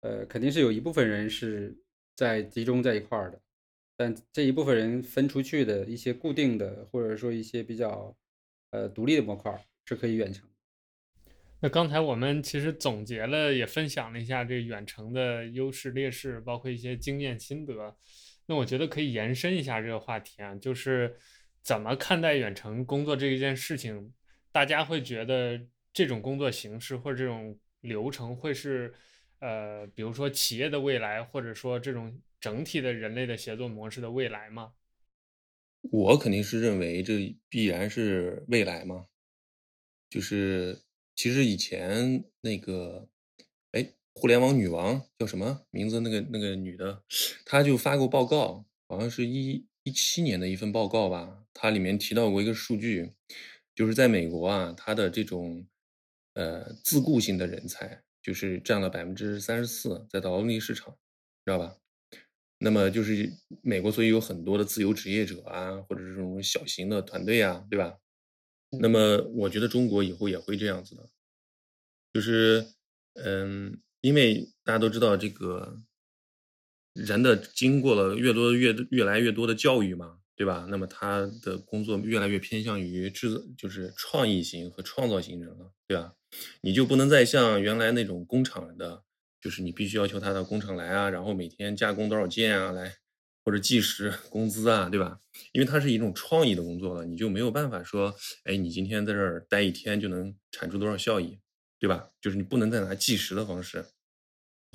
呃，肯定是有一部分人是在集中在一块儿的，但这一部分人分出去的一些固定的，或者说一些比较呃独立的模块是可以远程。那刚才我们其实总结了，也分享了一下这远程的优势劣势，包括一些经验心得。那我觉得可以延伸一下这个话题啊，就是怎么看待远程工作这一件事情？大家会觉得这种工作形式或者这种流程会是，呃，比如说企业的未来，或者说这种整体的人类的协作模式的未来吗？我肯定是认为这必然是未来嘛，就是。其实以前那个，哎，互联网女王叫什么名字？那个那个女的，她就发过报告，好像是一一七年的一份报告吧。它里面提到过一个数据，就是在美国啊，它的这种呃自雇型的人才，就是占了百分之三十四，在劳动力市场，知道吧？那么就是美国，所以有很多的自由职业者啊，或者是这种小型的团队啊，对吧？那么我觉得中国以后也会这样子的，就是嗯，因为大家都知道这个人的经过了越多越越来越多的教育嘛，对吧？那么他的工作越来越偏向于制作，就是创意型和创造型人了，对吧？你就不能再像原来那种工厂的。就是你必须要求他到工厂来啊，然后每天加工多少件啊，来或者计时工资啊，对吧？因为它是一种创意的工作了，你就没有办法说，哎，你今天在这儿待一天就能产出多少效益，对吧？就是你不能再拿计时的方式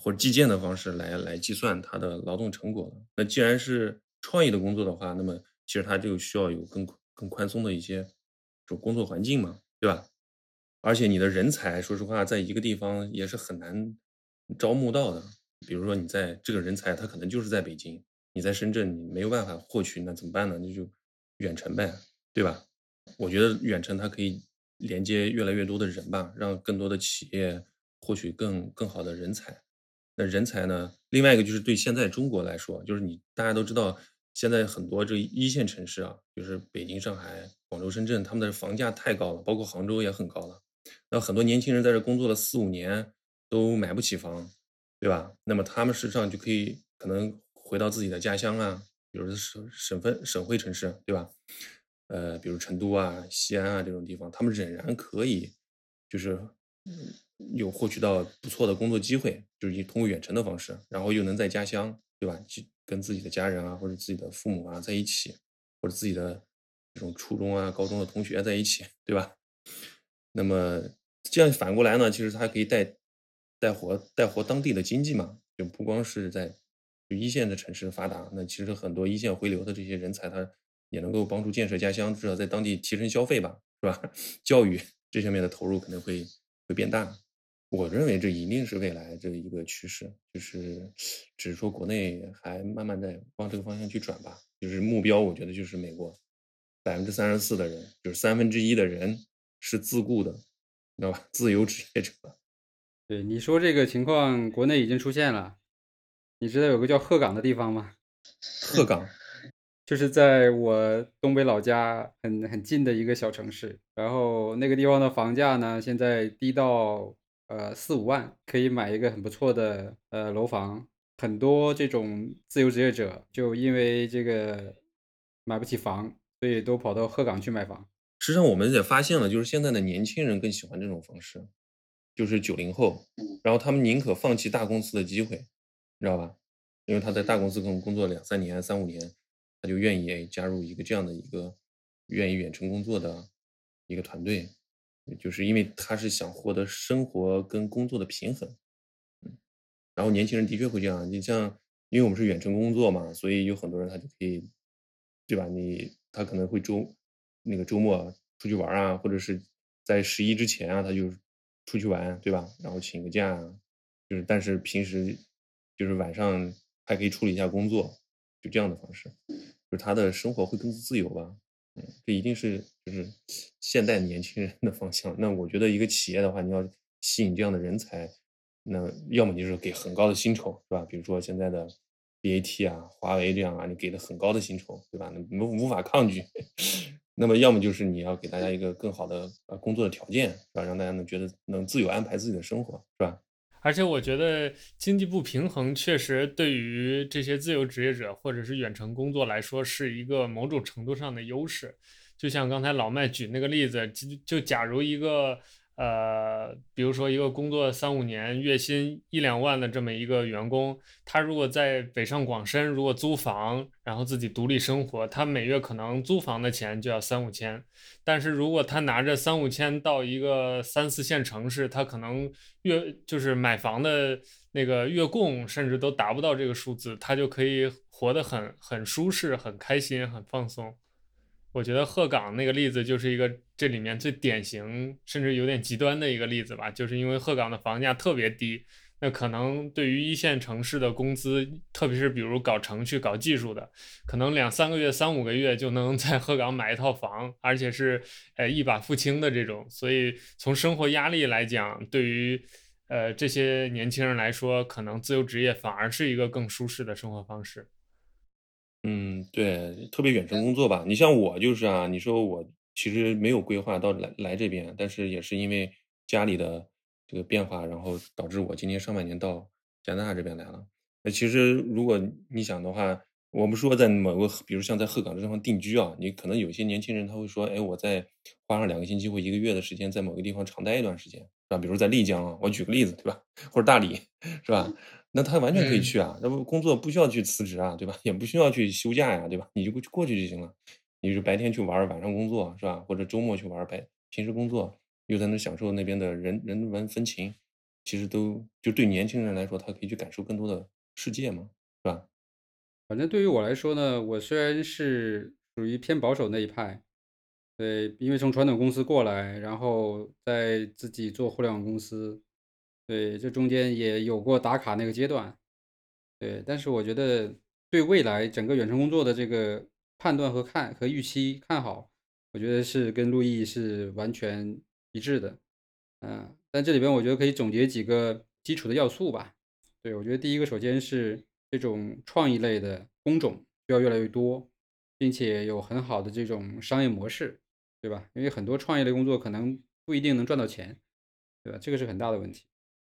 或者计件的方式来来计算他的劳动成果了。那既然是创意的工作的话，那么其实它就需要有更更宽松的一些就工作环境嘛，对吧？而且你的人才，说实话，在一个地方也是很难。招募到的，比如说你在这个人才，他可能就是在北京，你在深圳，你没有办法获取，那怎么办呢？那就远程呗，对吧？我觉得远程它可以连接越来越多的人吧，让更多的企业获取更更好的人才。那人才呢？另外一个就是对现在中国来说，就是你大家都知道，现在很多这一线城市啊，就是北京、上海、广州、深圳，他们的房价太高了，包括杭州也很高了。那很多年轻人在这工作了四五年。都买不起房，对吧？那么他们实际上就可以可能回到自己的家乡啊，比如省省份省会城市，对吧？呃，比如成都啊、西安啊这种地方，他们仍然可以就是有获取到不错的工作机会，就是以通过远程的方式，然后又能在家乡，对吧？去跟自己的家人啊，或者自己的父母啊在一起，或者自己的这种初中啊、高中的同学在一起，对吧？那么这样反过来呢，其实它可以带。带活带活当地的经济嘛，就不光是在一线的城市发达，那其实很多一线回流的这些人才，他也能够帮助建设家乡，至少在当地提升消费吧，是吧？*laughs* 教育这方面的投入可能会会变大。我认为这一定是未来这一个趋势，就是只是说国内还慢慢在往这个方向去转吧。就是目标，我觉得就是美国百分之三十四的人，就是三分之一的人是自雇的，知道吧？*laughs* 自由职业者。对你说这个情况，国内已经出现了。你知道有个叫鹤岗的地方吗？鹤岗 *laughs* 就是在我东北老家很很近的一个小城市。然后那个地方的房价呢，现在低到呃四五万，可以买一个很不错的呃楼房。很多这种自由职业者就因为这个买不起房，所以都跑到鹤岗去买房。实际上，我们也发现了，就是现在的年轻人更喜欢这种方式。就是九零后，然后他们宁可放弃大公司的机会，你知道吧？因为他在大公司可能工作两三年、三五年，他就愿意加入一个这样的一个愿意远程工作的一个团队，就是因为他是想获得生活跟工作的平衡。嗯，然后年轻人的确会这样，你像因为我们是远程工作嘛，所以有很多人他就可以，对吧？你他可能会周那个周末出去玩啊，或者是在十一之前啊，他就。出去玩，对吧？然后请个假，就是，但是平时就是晚上还可以处理一下工作，就这样的方式，就是他的生活会更自由吧。这一定是就是现代年轻人的方向。那我觉得一个企业的话，你要吸引这样的人才，那要么就是给很高的薪酬，是吧？比如说现在的 BAT 啊、华为这样啊，你给的很高的薪酬，对吧？你们无法抗拒。*laughs* 那么，要么就是你要给大家一个更好的工作的条件，是吧？让大家能觉得能自由安排自己的生活，是吧？而且我觉得经济不平衡确实对于这些自由职业者或者是远程工作来说是一个某种程度上的优势。就像刚才老麦举那个例子，就就假如一个。呃，比如说一个工作三五年、月薪一两万的这么一个员工，他如果在北上广深，如果租房，然后自己独立生活，他每月可能租房的钱就要三五千。但是如果他拿着三五千到一个三四线城市，他可能月就是买房的那个月供甚至都达不到这个数字，他就可以活得很很舒适、很开心、很放松。我觉得鹤岗那个例子就是一个这里面最典型，甚至有点极端的一个例子吧。就是因为鹤岗的房价特别低，那可能对于一线城市的工资，特别是比如搞程序、搞技术的，可能两三个月、三五个月就能在鹤岗买一套房，而且是呃一把付清的这种。所以从生活压力来讲，对于呃，这些年轻人来说，可能自由职业反而是一个更舒适的生活方式。嗯，对，特别远程工作吧。你像我就是啊，你说我其实没有规划到来来这边，但是也是因为家里的这个变化，然后导致我今年上半年到加拿大这边来了。那其实如果你想的话，我们说在某个，比如像在鹤岗这地方定居啊，你可能有些年轻人他会说，哎，我在花上两个星期或一个月的时间，在某个地方长待一段时间，是吧？比如在丽江啊，我举个例子，对吧？或者大理，是吧？那他完全可以去啊，那不工作不需要去辞职啊，对吧？也不需要去休假呀，对吧？你就过去就行了。你就白天去玩，晚上工作，是吧？或者周末去玩，白平时工作，又在那享受那边的人人文风情，其实都就对年轻人来说，他可以去感受更多的世界嘛，是吧？反正对于我来说呢，我虽然是属于偏保守那一派，对，因为从传统公司过来，然后在自己做互联网公司。对，这中间也有过打卡那个阶段，对，但是我觉得对未来整个远程工作的这个判断和看和预期看好，我觉得是跟陆毅是完全一致的，嗯，但这里边我觉得可以总结几个基础的要素吧。对，我觉得第一个首先是这种创意类的工种需要越来越多，并且有很好的这种商业模式，对吧？因为很多创业类工作可能不一定能赚到钱，对吧？这个是很大的问题。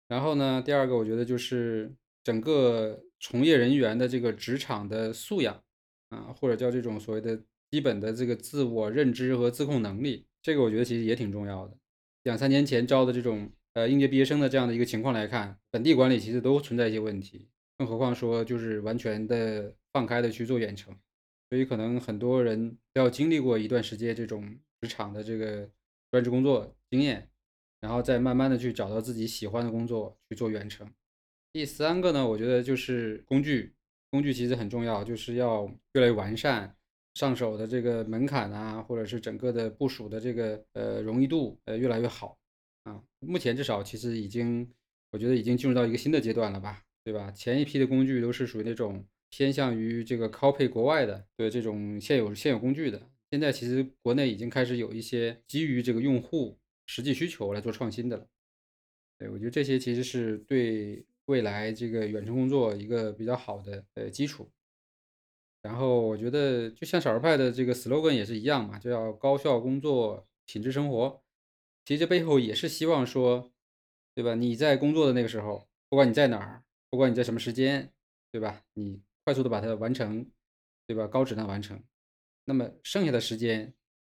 然后呢，第二个我觉得就是整个从业人员的这个职场的素养啊，或者叫这种所谓的基本的这个自我认知和自控能力，这个我觉得其实也挺重要的。两三年前招的这种呃应届毕业生的这样的一个情况来看，本地管理其实都存在一些问题，更何况说就是完全的放开的去做远程，所以可能很多人要经历过一段时间这种职场的这个专职工作经验。然后再慢慢的去找到自己喜欢的工作去做远程。第三个呢，我觉得就是工具，工具其实很重要，就是要越来越完善，上手的这个门槛啊，或者是整个的部署的这个呃容易度呃越来越好啊。目前至少其实已经，我觉得已经进入到一个新的阶段了吧，对吧？前一批的工具都是属于那种偏向于这个 copy 国外的对这种现有现有工具的，现在其实国内已经开始有一些基于这个用户。实际需求来做创新的了，对我觉得这些其实是对未来这个远程工作一个比较好的呃基础。然后我觉得就像少儿派的这个 slogan 也是一样嘛，就要高效工作，品质生活。其实这背后也是希望说，对吧？你在工作的那个时候，不管你在哪儿，不管你在什么时间，对吧？你快速的把它完成，对吧？高质量完成。那么剩下的时间，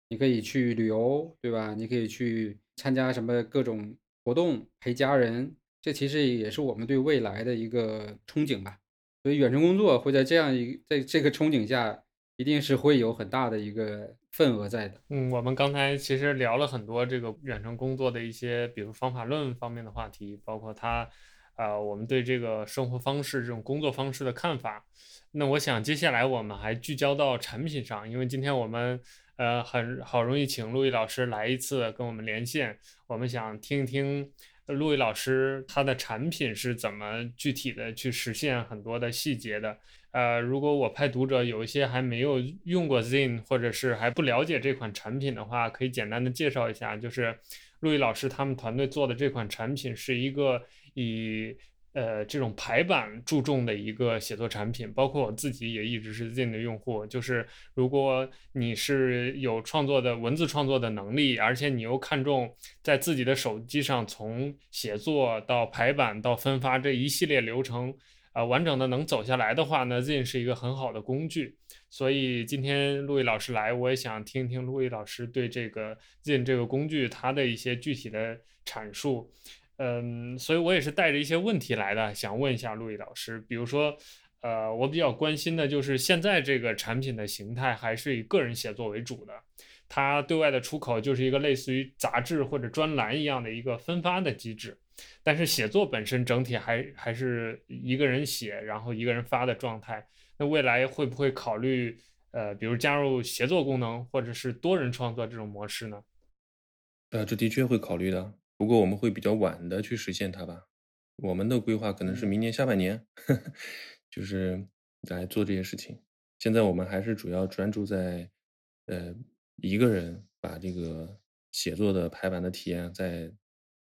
你可以去旅游，对吧？你可以去。参加什么各种活动陪家人，这其实也是我们对未来的一个憧憬吧。所以远程工作会在这样一在这个憧憬下，一定是会有很大的一个份额在的。嗯，我们刚才其实聊了很多这个远程工作的一些，比如方法论方面的话题，包括它，呃，我们对这个生活方式这种工作方式的看法。那我想接下来我们还聚焦到产品上，因为今天我们。呃，很好容易请陆毅老师来一次跟我们连线，我们想听一听陆毅老师他的产品是怎么具体的去实现很多的细节的。呃，如果我派读者有一些还没有用过 Zin 或者是还不了解这款产品的话，可以简单的介绍一下，就是陆毅老师他们团队做的这款产品是一个以。呃，这种排版注重的一个写作产品，包括我自己也一直是 Zin 的用户。就是如果你是有创作的文字创作的能力，而且你又看重在自己的手机上从写作到排版到分发这一系列流程，啊，完整的能走下来的话呢，Zin 是一个很好的工具。所以今天陆毅老师来，我也想听听陆毅老师对这个 Zin 这个工具它的一些具体的阐述。嗯，所以我也是带着一些问题来的，想问一下陆毅老师。比如说，呃，我比较关心的就是现在这个产品的形态还是以个人写作为主的，它对外的出口就是一个类似于杂志或者专栏一样的一个分发的机制，但是写作本身整体还还是一个人写，然后一个人发的状态。那未来会不会考虑，呃，比如加入协作功能或者是多人创作这种模式呢？呃，这的确会考虑的。不过我们会比较晚的去实现它吧，我们的规划可能是明年下半年，*laughs* 就是来做这些事情。现在我们还是主要专注在，呃，一个人把这个写作的排版的体验再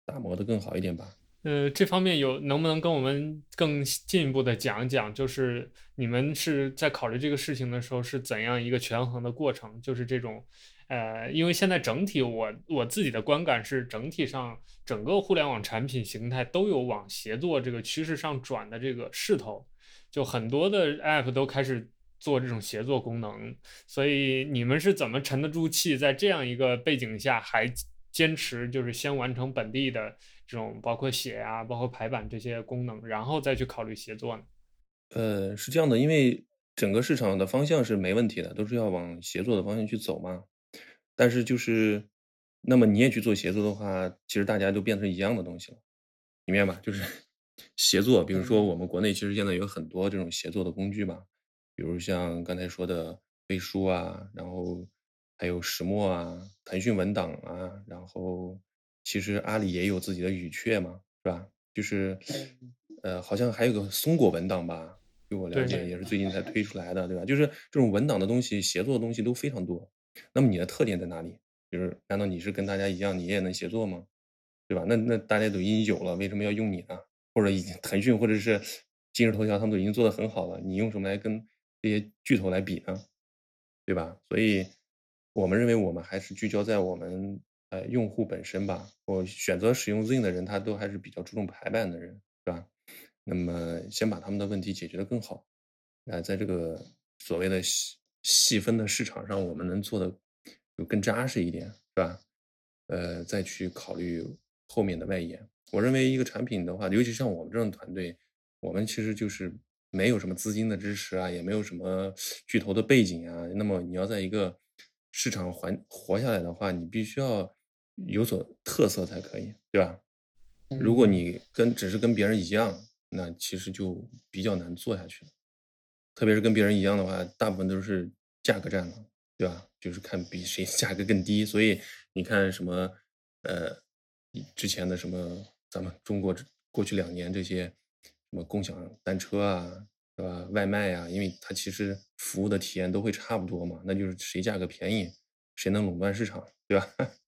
打磨的更好一点吧。呃，这方面有能不能跟我们更进一步的讲一讲？就是你们是在考虑这个事情的时候是怎样一个权衡的过程？就是这种，呃，因为现在整体我我自己的观感是，整体上整个互联网产品形态都有往协作这个趋势上转的这个势头，就很多的 app 都开始做这种协作功能。所以你们是怎么沉得住气，在这样一个背景下还坚持就是先完成本地的？这种包括写呀，包括排版这些功能，然后再去考虑协作呢？呃，是这样的，因为整个市场的方向是没问题的，都是要往协作的方向去走嘛。但是就是，那么你也去做协作的话，其实大家都变成一样的东西了，明白吧？就是 *laughs* 协作，比如说我们国内其实现在有很多这种协作的工具嘛，比如像刚才说的飞书啊，然后还有石墨啊、腾讯文档啊，然后。其实阿里也有自己的语雀嘛，是吧？就是，呃，好像还有个松果文档吧，据我了解也是最近才推出来的，对吧？就是这种文档的东西、协作的东西都非常多。那么你的特点在哪里？就是难道你是跟大家一样，你也能协作吗？对吧？那那大家都已经有了，为什么要用你呢？或者已经腾讯或者是今日头条他们都已经做得很好了，你用什么来跟这些巨头来比呢？对吧？所以我们认为我们还是聚焦在我们。呃，用户本身吧，我选择使用 Zin 的人，他都还是比较注重排版的人，是吧？那么先把他们的问题解决得更好，啊，在这个所谓的细细分的市场上，我们能做的就更扎实一点，是吧？呃，再去考虑后面的外延。我认为一个产品的话，尤其像我们这种团队，我们其实就是没有什么资金的支持啊，也没有什么巨头的背景啊。那么你要在一个市场环活下来的话，你必须要。有所特色才可以，对吧？如果你跟只是跟别人一样，那其实就比较难做下去了。特别是跟别人一样的话，大部分都是价格战了，对吧？就是看比谁价格更低。所以你看什么，呃，之前的什么，咱们中国过去两年这些什么共享单车啊，是吧？外卖啊，因为它其实服务的体验都会差不多嘛，那就是谁价格便宜，谁能垄断市场，对吧？*laughs*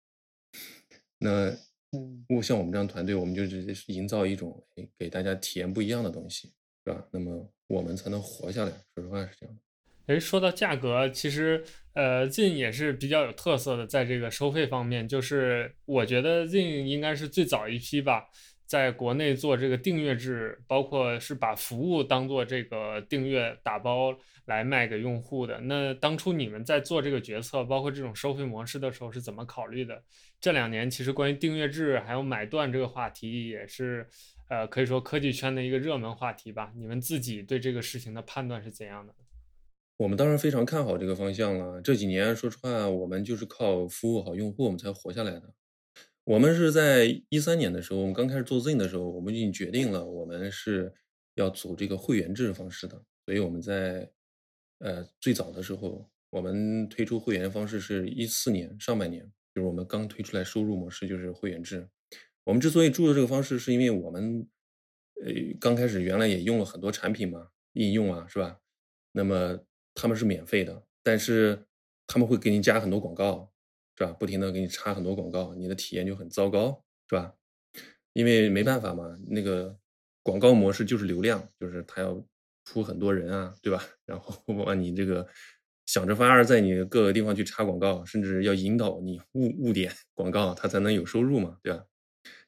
那，如果像我们这样团队，我们就是营造一种给大家体验不一样的东西，是吧？那么我们才能活下来。说实话是这样的。哎，说到价格，其实呃，Zin 也是比较有特色的，在这个收费方面，就是我觉得 Zin 应该是最早一批吧。在国内做这个订阅制，包括是把服务当做这个订阅打包来卖给用户的。那当初你们在做这个决策，包括这种收费模式的时候是怎么考虑的？这两年其实关于订阅制还有买断这个话题也是，呃，可以说科技圈的一个热门话题吧。你们自己对这个事情的判断是怎样的？我们当然非常看好这个方向了。这几年说实话，我们就是靠服务好用户，我们才活下来的。我们是在一三年的时候，我们刚开始做 Zin 的时候，我们已经决定了，我们是要走这个会员制方式的。所以我们在呃最早的时候，我们推出会员方式是一四年上半年，就是我们刚推出来收入模式就是会员制。我们之所以注的这个方式，是因为我们呃刚开始原来也用了很多产品嘛，应用啊，是吧？那么他们是免费的，但是他们会给你加很多广告。是吧？不停的给你插很多广告，你的体验就很糟糕，是吧？因为没办法嘛，那个广告模式就是流量，就是他要出很多人啊，对吧？*laughs* 然后往你这个想着法儿在你各个地方去插广告，甚至要引导你误误点广告，他才能有收入嘛，对吧？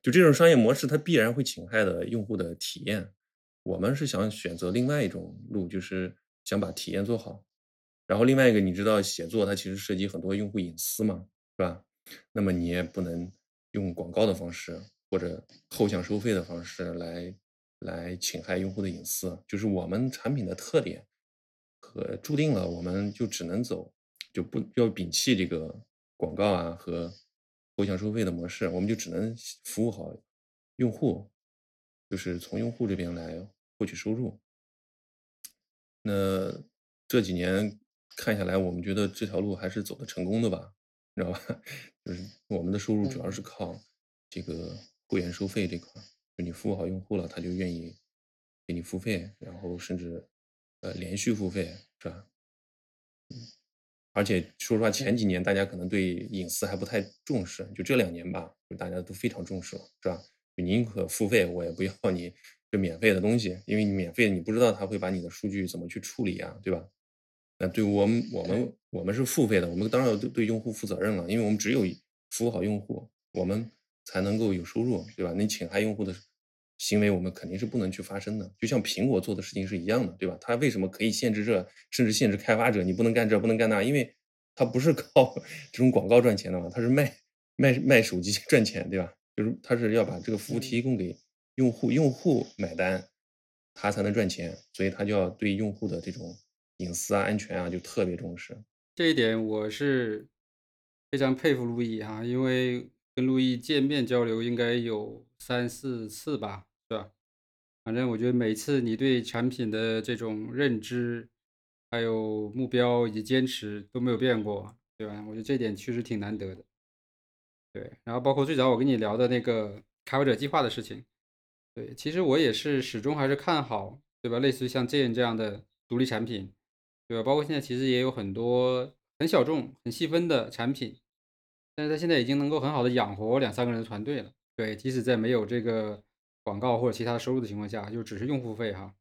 就这种商业模式，它必然会侵害的用户的体验。我们是想选择另外一种路，就是想把体验做好。然后另外一个，你知道写作它其实涉及很多用户隐私嘛？是吧？那么你也不能用广告的方式或者后向收费的方式来来侵害用户的隐私。就是我们产品的特点和注定了，我们就只能走，就不要摒弃这个广告啊和后向收费的模式，我们就只能服务好用户，就是从用户这边来获取收入。那这几年看下来，我们觉得这条路还是走的成功的吧。你知道吧？*laughs* 就是我们的收入主要是靠这个会员收费这块，就你服务好用户了，他就愿意给你付费，然后甚至呃连续付费，是吧？嗯，而且说实话，前几年大家可能对隐私还不太重视，就这两年吧，就大家都非常重视了，是吧？就宁可付费，我也不要你这免费的东西，因为你免费你不知道他会把你的数据怎么去处理啊，对吧？那对我们我们我们是付费的，我们当然要对对用户负责任了，因为我们只有服务好用户，我们才能够有收入，对吧？你侵害用户的行为，我们肯定是不能去发生的。就像苹果做的事情是一样的，对吧？它为什么可以限制这，甚至限制开发者，你不能干这，不能干那？因为它不是靠 *laughs* 这种广告赚钱的嘛，它是卖卖卖手机赚钱，对吧？就是它是要把这个服务提供给用户，用户买单，他才能赚钱，所以他就要对用户的这种。隐私啊，安全啊，就特别重视这一点，我是非常佩服路易哈，因为跟路易见面交流应该有三四次吧，是吧？反正我觉得每次你对产品的这种认知，还有目标以及坚持都没有变过，对吧？我觉得这点确实挺难得的。对，然后包括最早我跟你聊的那个开发者计划的事情，对，其实我也是始终还是看好，对吧？类似于像 Jane 这样的独立产品。对吧？包括现在其实也有很多很小众、很细分的产品，但是它现在已经能够很好的养活两三个人的团队了。对，即使在没有这个广告或者其他收入的情况下，就只是用户费哈。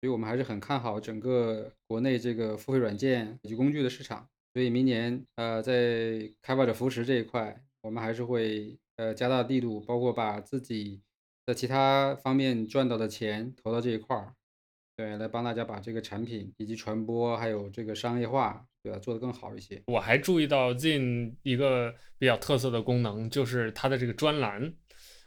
所以我们还是很看好整个国内这个付费软件以及工具的市场。所以明年呃，在开发者扶持这一块，我们还是会呃加大力度，包括把自己在其他方面赚到的钱投到这一块儿。对，来帮大家把这个产品以及传播，还有这个商业化，对吧，做得更好一些。我还注意到 Zin 一个比较特色的功能，就是它的这个专栏。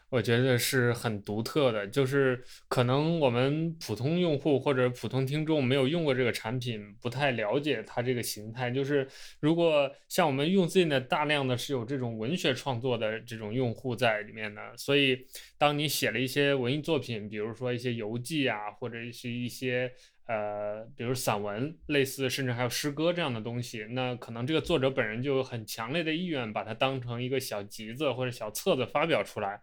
我觉得是很独特的，就是可能我们普通用户或者普通听众没有用过这个产品，不太了解它这个形态。就是如果像我们用 Zin 的大量的是有这种文学创作的这种用户在里面的，所以当你写了一些文艺作品，比如说一些游记啊，或者是一些呃，比如散文类似，甚至还有诗歌这样的东西，那可能这个作者本人就有很强烈的意愿把它当成一个小集子或者小册子发表出来。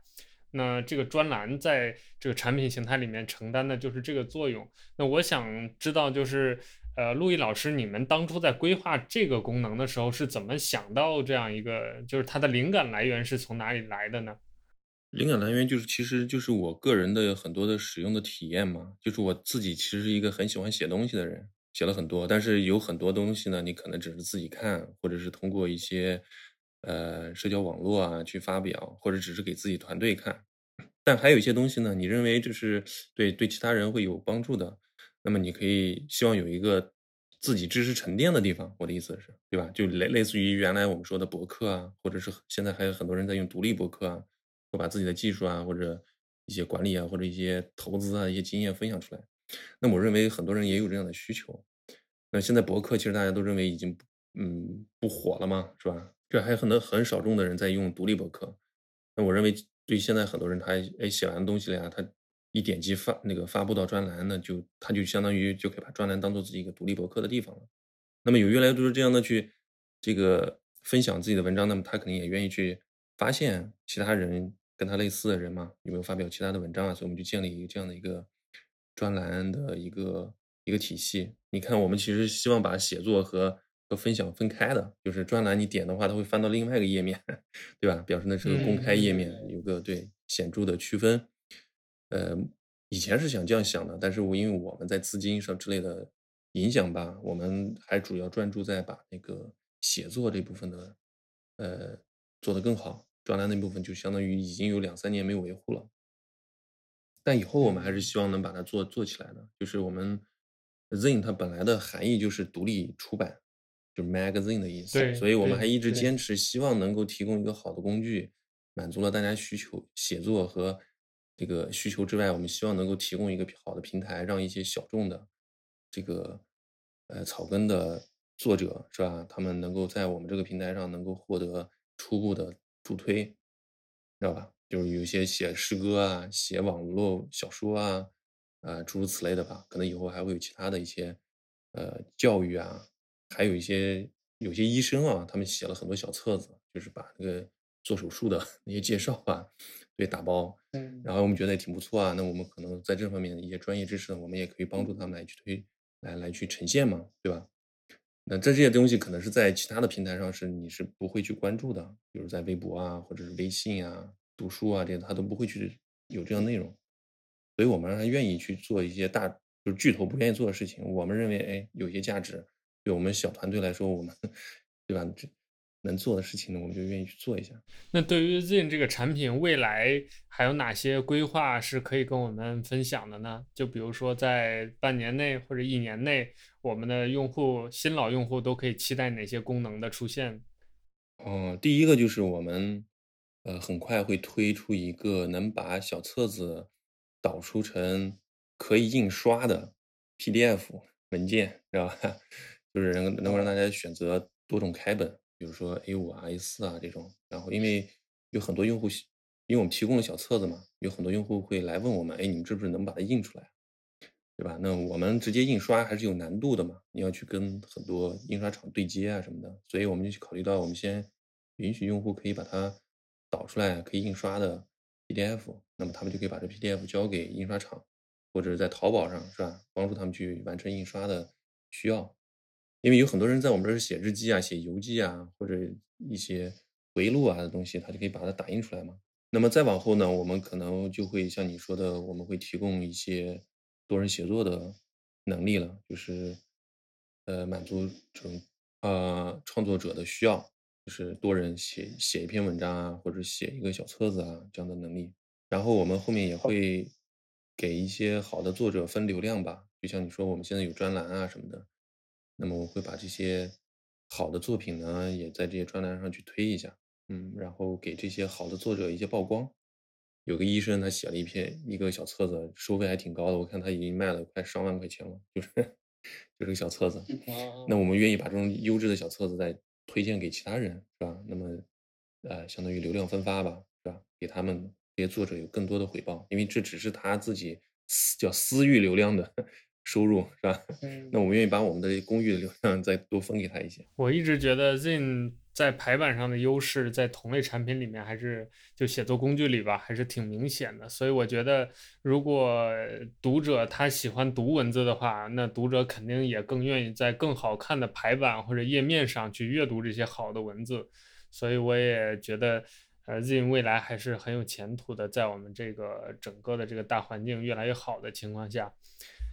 那这个专栏在这个产品形态里面承担的就是这个作用。那我想知道，就是呃，陆毅老师，你们当初在规划这个功能的时候是怎么想到这样一个？就是它的灵感来源是从哪里来的呢？灵感来源就是，其实就是我个人的很多的使用的体验嘛。就是我自己其实是一个很喜欢写东西的人，写了很多，但是有很多东西呢，你可能只是自己看，或者是通过一些。呃，社交网络啊，去发表，或者只是给自己团队看，但还有一些东西呢，你认为这是对对其他人会有帮助的，那么你可以希望有一个自己知识沉淀的地方。我的意思是，对吧？就类类似于原来我们说的博客啊，或者是现在还有很多人在用独立博客啊，会把自己的技术啊，或者一些管理啊，或者一些投资啊，一些经验分享出来。那么我认为很多人也有这样的需求。那现在博客其实大家都认为已经嗯不火了嘛，是吧？这还有很多很少众的人在用独立博客，那我认为对现在很多人，他哎写完东西了呀，他一点击发那个发布到专栏，那就他就相当于就可以把专栏当做自己一个独立博客的地方了。那么有越来越多这样的去这个分享自己的文章，那么他肯定也愿意去发现其他人跟他类似的人嘛，有没有发表其他的文章啊？所以我们就建立一个这样的一个专栏的一个一个体系。你看，我们其实希望把写作和和分享分开的，就是专栏你点的话，它会翻到另外一个页面，*laughs* 对吧？表示那是个公开页面，有个对显著的区分。呃，以前是想这样想的，但是我因为我们在资金上之类的影响吧，我们还主要专注在把那个写作这部分的呃做得更好。专栏那部分就相当于已经有两三年没有维护了，但以后我们还是希望能把它做做起来的。就是我们 Zin 它本来的含义就是独立出版。就是 magazine 的意思，所以我们还一直坚持，希望能够提供一个好的工具，满足了大家需求，写作和这个需求之外，我们希望能够提供一个好的平台，让一些小众的这个呃草根的作者是吧，他们能够在我们这个平台上能够获得初步的助推，知道吧？就是有些写诗歌啊，写网络小说啊，啊诸如此类的吧，可能以后还会有其他的一些呃教育啊。还有一些有些医生啊，他们写了很多小册子，就是把那个做手术的那些介绍啊，对打包，嗯，然后我们觉得也挺不错啊。那我们可能在这方面的一些专业知识呢，我们也可以帮助他们来去推，来来去呈现嘛，对吧？那这这些东西可能是在其他的平台上是你是不会去关注的，比如在微博啊，或者是微信啊，读书啊，这些他都不会去有这样内容，所以我们还愿意去做一些大就是巨头不愿意做的事情。我们认为，哎，有些价值，对我们小团队来说，我们对吧？这能做的事情呢，我们就愿意去做一下。那对于 Zin 这个产品未来还有哪些规划是可以跟我们分享的呢？就比如说在半年内或者一年内，我们的用户新老用户都可以期待哪些功能的出现？嗯，第一个就是我们呃很快会推出一个能把小册子导出成可以印刷的 PDF 文件，知道吧？就是能能够让大家选择多种开本。比如说 A 五啊、A 四啊这种，然后因为有很多用户，因为我们提供了小册子嘛，有很多用户会来问我们，哎，你们是不是能把它印出来，对吧？那我们直接印刷还是有难度的嘛，你要去跟很多印刷厂对接啊什么的，所以我们就去考虑到，我们先允许用户可以把它导出来可以印刷的 PDF，那么他们就可以把这 PDF 交给印刷厂，或者在淘宝上是吧，帮助他们去完成印刷的需要。因为有很多人在我们这儿写日记啊、写游记啊，或者一些回忆录啊的东西，他就可以把它打印出来嘛。那么再往后呢，我们可能就会像你说的，我们会提供一些多人写作的能力了，就是呃满足这种啊创作者的需要，就是多人写写一篇文章啊，或者写一个小册子啊这样的能力。然后我们后面也会给一些好的作者分流量吧，就像你说我们现在有专栏啊什么的。那么我会把这些好的作品呢，也在这些专栏上去推一下，嗯，然后给这些好的作者一些曝光。有个医生他写了一篇一个小册子，收费还挺高的，我看他已经卖了快上万块钱了，就是 *laughs* 就是个小册子。*laughs* 那我们愿意把这种优质的小册子再推荐给其他人，是吧？那么呃，相当于流量分发吧，是吧？给他们这些作者有更多的回报，因为这只是他自己私叫私域流量的。收入是吧？*laughs* 嗯那我们愿意把我们的公寓的流量再多分给他一些。我一直觉得 Zin 在排版上的优势，在同类产品里面还是就写作工具里吧，还是挺明显的。所以我觉得，如果读者他喜欢读文字的话，那读者肯定也更愿意在更好看的排版或者页面上去阅读这些好的文字。所以我也觉得，呃，Zin 未来还是很有前途的，在我们这个整个的这个大环境越来越好的情况下。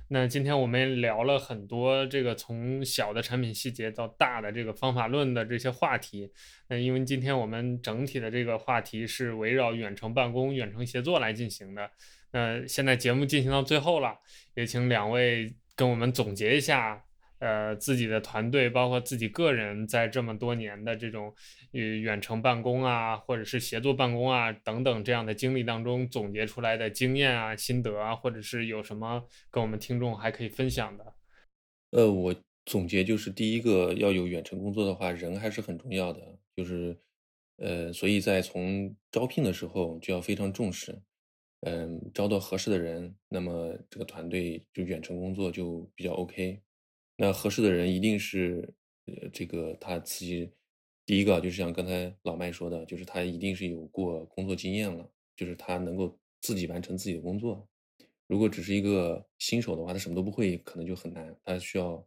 那今天我们聊了很多这个从小的产品细节到大的这个方法论的这些话题。那因为今天我们整体的这个话题是围绕远程办公、远程协作来进行的。那现在节目进行到最后了，也请两位跟我们总结一下。呃，自己的团队，包括自己个人，在这么多年的这种与远程办公啊，或者是协作办公啊等等这样的经历当中，总结出来的经验啊、心得啊，或者是有什么跟我们听众还可以分享的？呃，我总结就是，第一个要有远程工作的话，人还是很重要的，就是呃，所以在从招聘的时候就要非常重视，嗯，招到合适的人，那么这个团队就远程工作就比较 OK。那合适的人一定是，呃，这个他自己第一个就是像刚才老麦说的，就是他一定是有过工作经验了，就是他能够自己完成自己的工作。如果只是一个新手的话，他什么都不会，可能就很难。他需要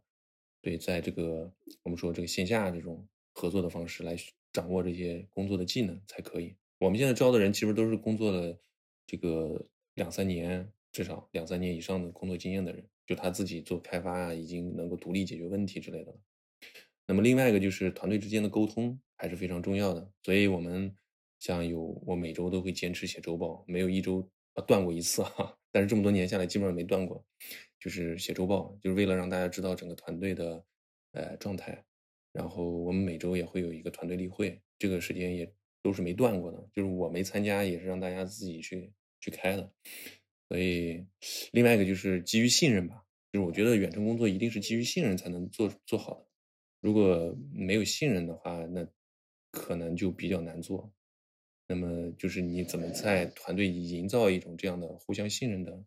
对在这个我们说这个线下这种合作的方式来掌握这些工作的技能才可以。我们现在招的人其实都是工作了这个两三年，至少两三年以上的工作经验的人。就他自己做开发啊，已经能够独立解决问题之类的了。那么另外一个就是团队之间的沟通还是非常重要的。所以我们像有我每周都会坚持写周报，没有一周啊断过一次哈。但是这么多年下来，基本上没断过，就是写周报，就是为了让大家知道整个团队的呃状态。然后我们每周也会有一个团队例会，这个时间也都是没断过的，就是我没参加，也是让大家自己去去开的。所以，另外一个就是基于信任吧，就是我觉得远程工作一定是基于信任才能做做好的。如果没有信任的话，那可能就比较难做。那么，就是你怎么在团队营造一种这样的互相信任的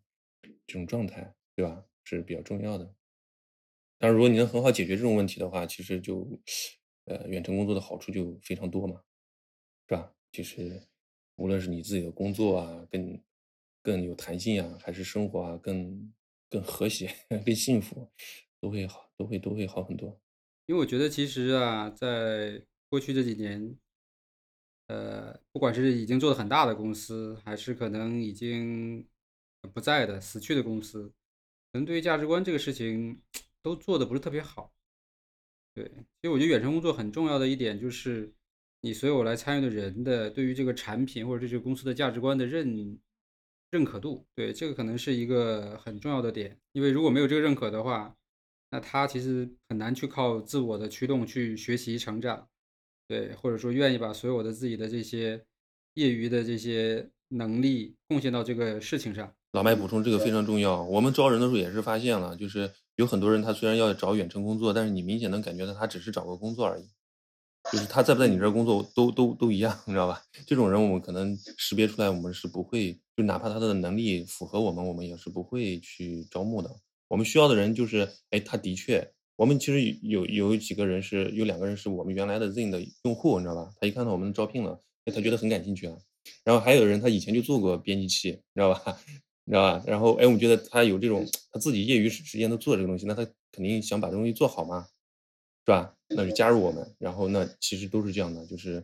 这种状态，对吧？是比较重要的。但是，如果你能很好解决这种问题的话，其实就，呃，远程工作的好处就非常多嘛，是吧？就是无论是你自己的工作啊，跟更有弹性啊，还是生活啊，更更和谐、*laughs* 更幸福，都会好，都会都会好很多。因为我觉得其实啊，在过去这几年，呃，不管是已经做的很大的公司，还是可能已经不在的死去的公司，可能对于价值观这个事情都做的不是特别好。对，其实我觉得远程工作很重要的一点就是，你所有来参与的人的对于这个产品或者这个公司的价值观的认认可度，对这个可能是一个很重要的点。因为如果没有这个认可的话，那他其实很难去靠自我的驱动去学习成长。对，或者说愿意把所有的自己的这些业余的这些能力贡献到这个事情上。老麦补充这个非常重要。我们招人的时候也是发现了，就是有很多人他虽然要找远程工作，但是你明显能感觉到他只是找个工作而已，就是他在不在你这儿工作都都都一样，你知道吧？这种人我们可能识别出来，我们是不会，就哪怕他的能力符合我们，我们也是不会去招募的。我们需要的人就是，哎，他的确。我们其实有有几个人是有两个人是我们原来的 Zin 的用户，你知道吧？他一看到我们招聘了，他觉得很感兴趣啊。然后还有人他以前就做过编辑器，你知道吧？*laughs* 你知道吧？然后哎，我们觉得他有这种他自己业余时间都做这个东西，那他肯定想把这东西做好嘛，是吧？那就加入我们。然后那其实都是这样的，就是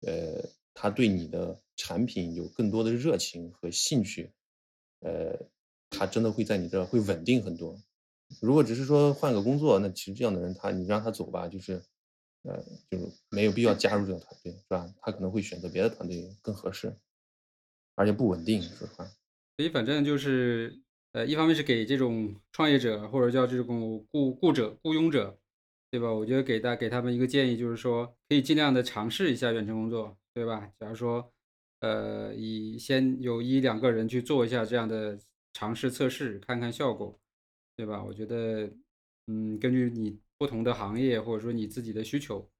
呃，他对你的产品有更多的热情和兴趣，呃，他真的会在你这会稳定很多。如果只是说换个工作，那其实这样的人他你让他走吧，就是，呃，就是没有必要加入这个团队，是吧？他可能会选择别的团队更合适，而且不稳定，说实话。所以反正就是，呃，一方面是给这种创业者或者叫这种雇雇者雇佣者，对吧？我觉得给大给他们一个建议，就是说可以尽量的尝试一下远程工作，对吧？假如说，呃，以先有一两个人去做一下这样的尝试测试，看看效果。对吧？我觉得，嗯，根据你不同的行业或者说你自己的需求，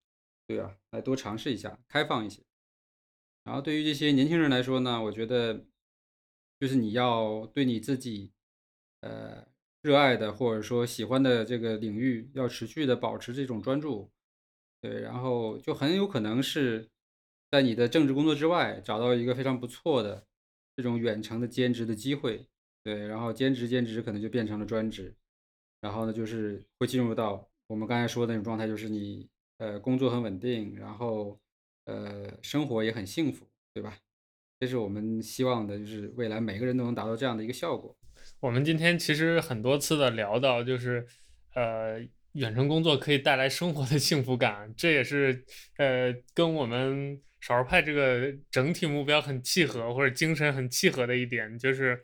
对啊，来多尝试一下，开放一些。然后对于这些年轻人来说呢，我觉得，就是你要对你自己，呃，热爱的或者说喜欢的这个领域，要持续的保持这种专注。对，然后就很有可能是在你的政治工作之外，找到一个非常不错的这种远程的兼职的机会。对，然后兼职兼职可能就变成了专职，然后呢，就是会进入到我们刚才说的那种状态，就是你呃工作很稳定，然后呃生活也很幸福，对吧？这是我们希望的，就是未来每个人都能达到这样的一个效果。我们今天其实很多次的聊到，就是呃远程工作可以带来生活的幸福感，这也是呃跟我们少儿派这个整体目标很契合，或者精神很契合的一点，就是。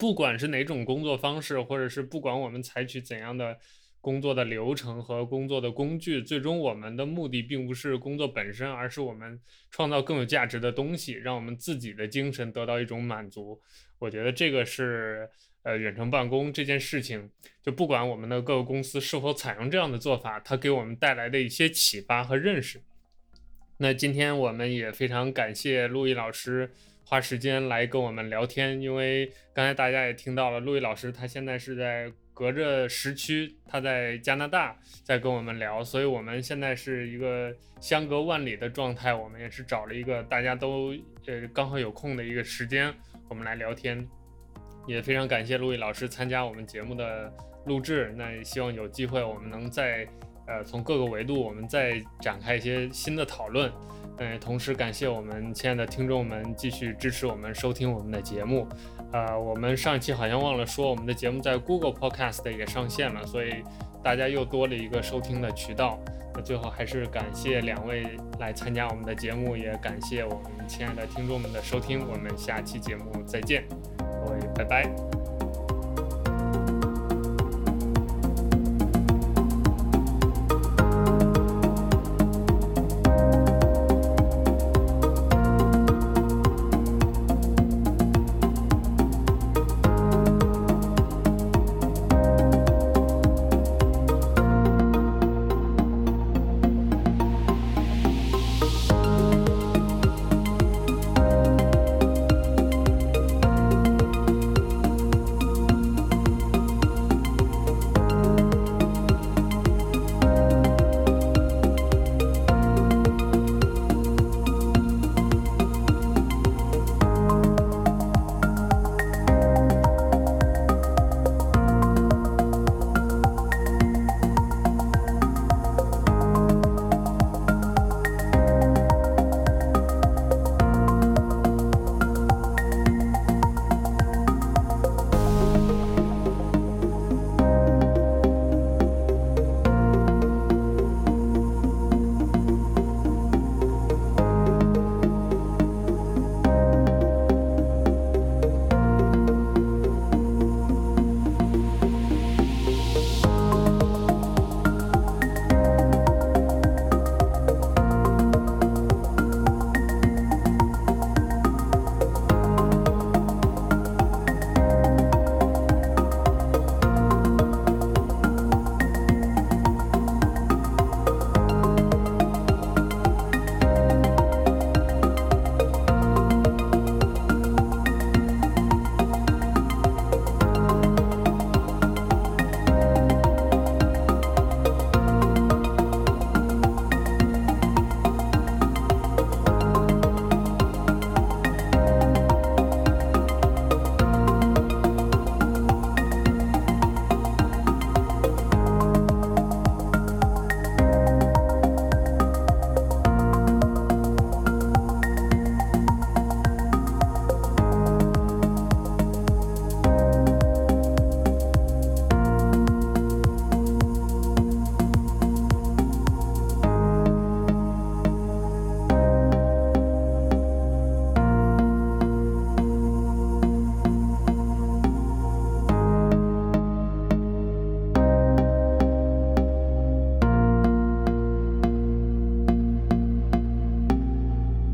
不管是哪种工作方式，或者是不管我们采取怎样的工作的流程和工作的工具，最终我们的目的并不是工作本身，而是我们创造更有价值的东西，让我们自己的精神得到一种满足。我觉得这个是呃远程办公这件事情，就不管我们的各个公司是否采用这样的做法，它给我们带来的一些启发和认识。那今天我们也非常感谢陆毅老师。花时间来跟我们聊天，因为刚才大家也听到了，陆毅老师他现在是在隔着时区，他在加拿大在跟我们聊，所以我们现在是一个相隔万里的状态。我们也是找了一个大家都呃刚好有空的一个时间，我们来聊天。也非常感谢陆毅老师参加我们节目的录制，那也希望有机会我们能再呃从各个维度我们再展开一些新的讨论。嗯，同时感谢我们亲爱的听众们继续支持我们收听我们的节目。呃，我们上一期好像忘了说，我们的节目在 Google Podcast 也上线了，所以大家又多了一个收听的渠道。那最后还是感谢两位来参加我们的节目，也感谢我们亲爱的听众们的收听。我们下期节目再见，各位，拜拜。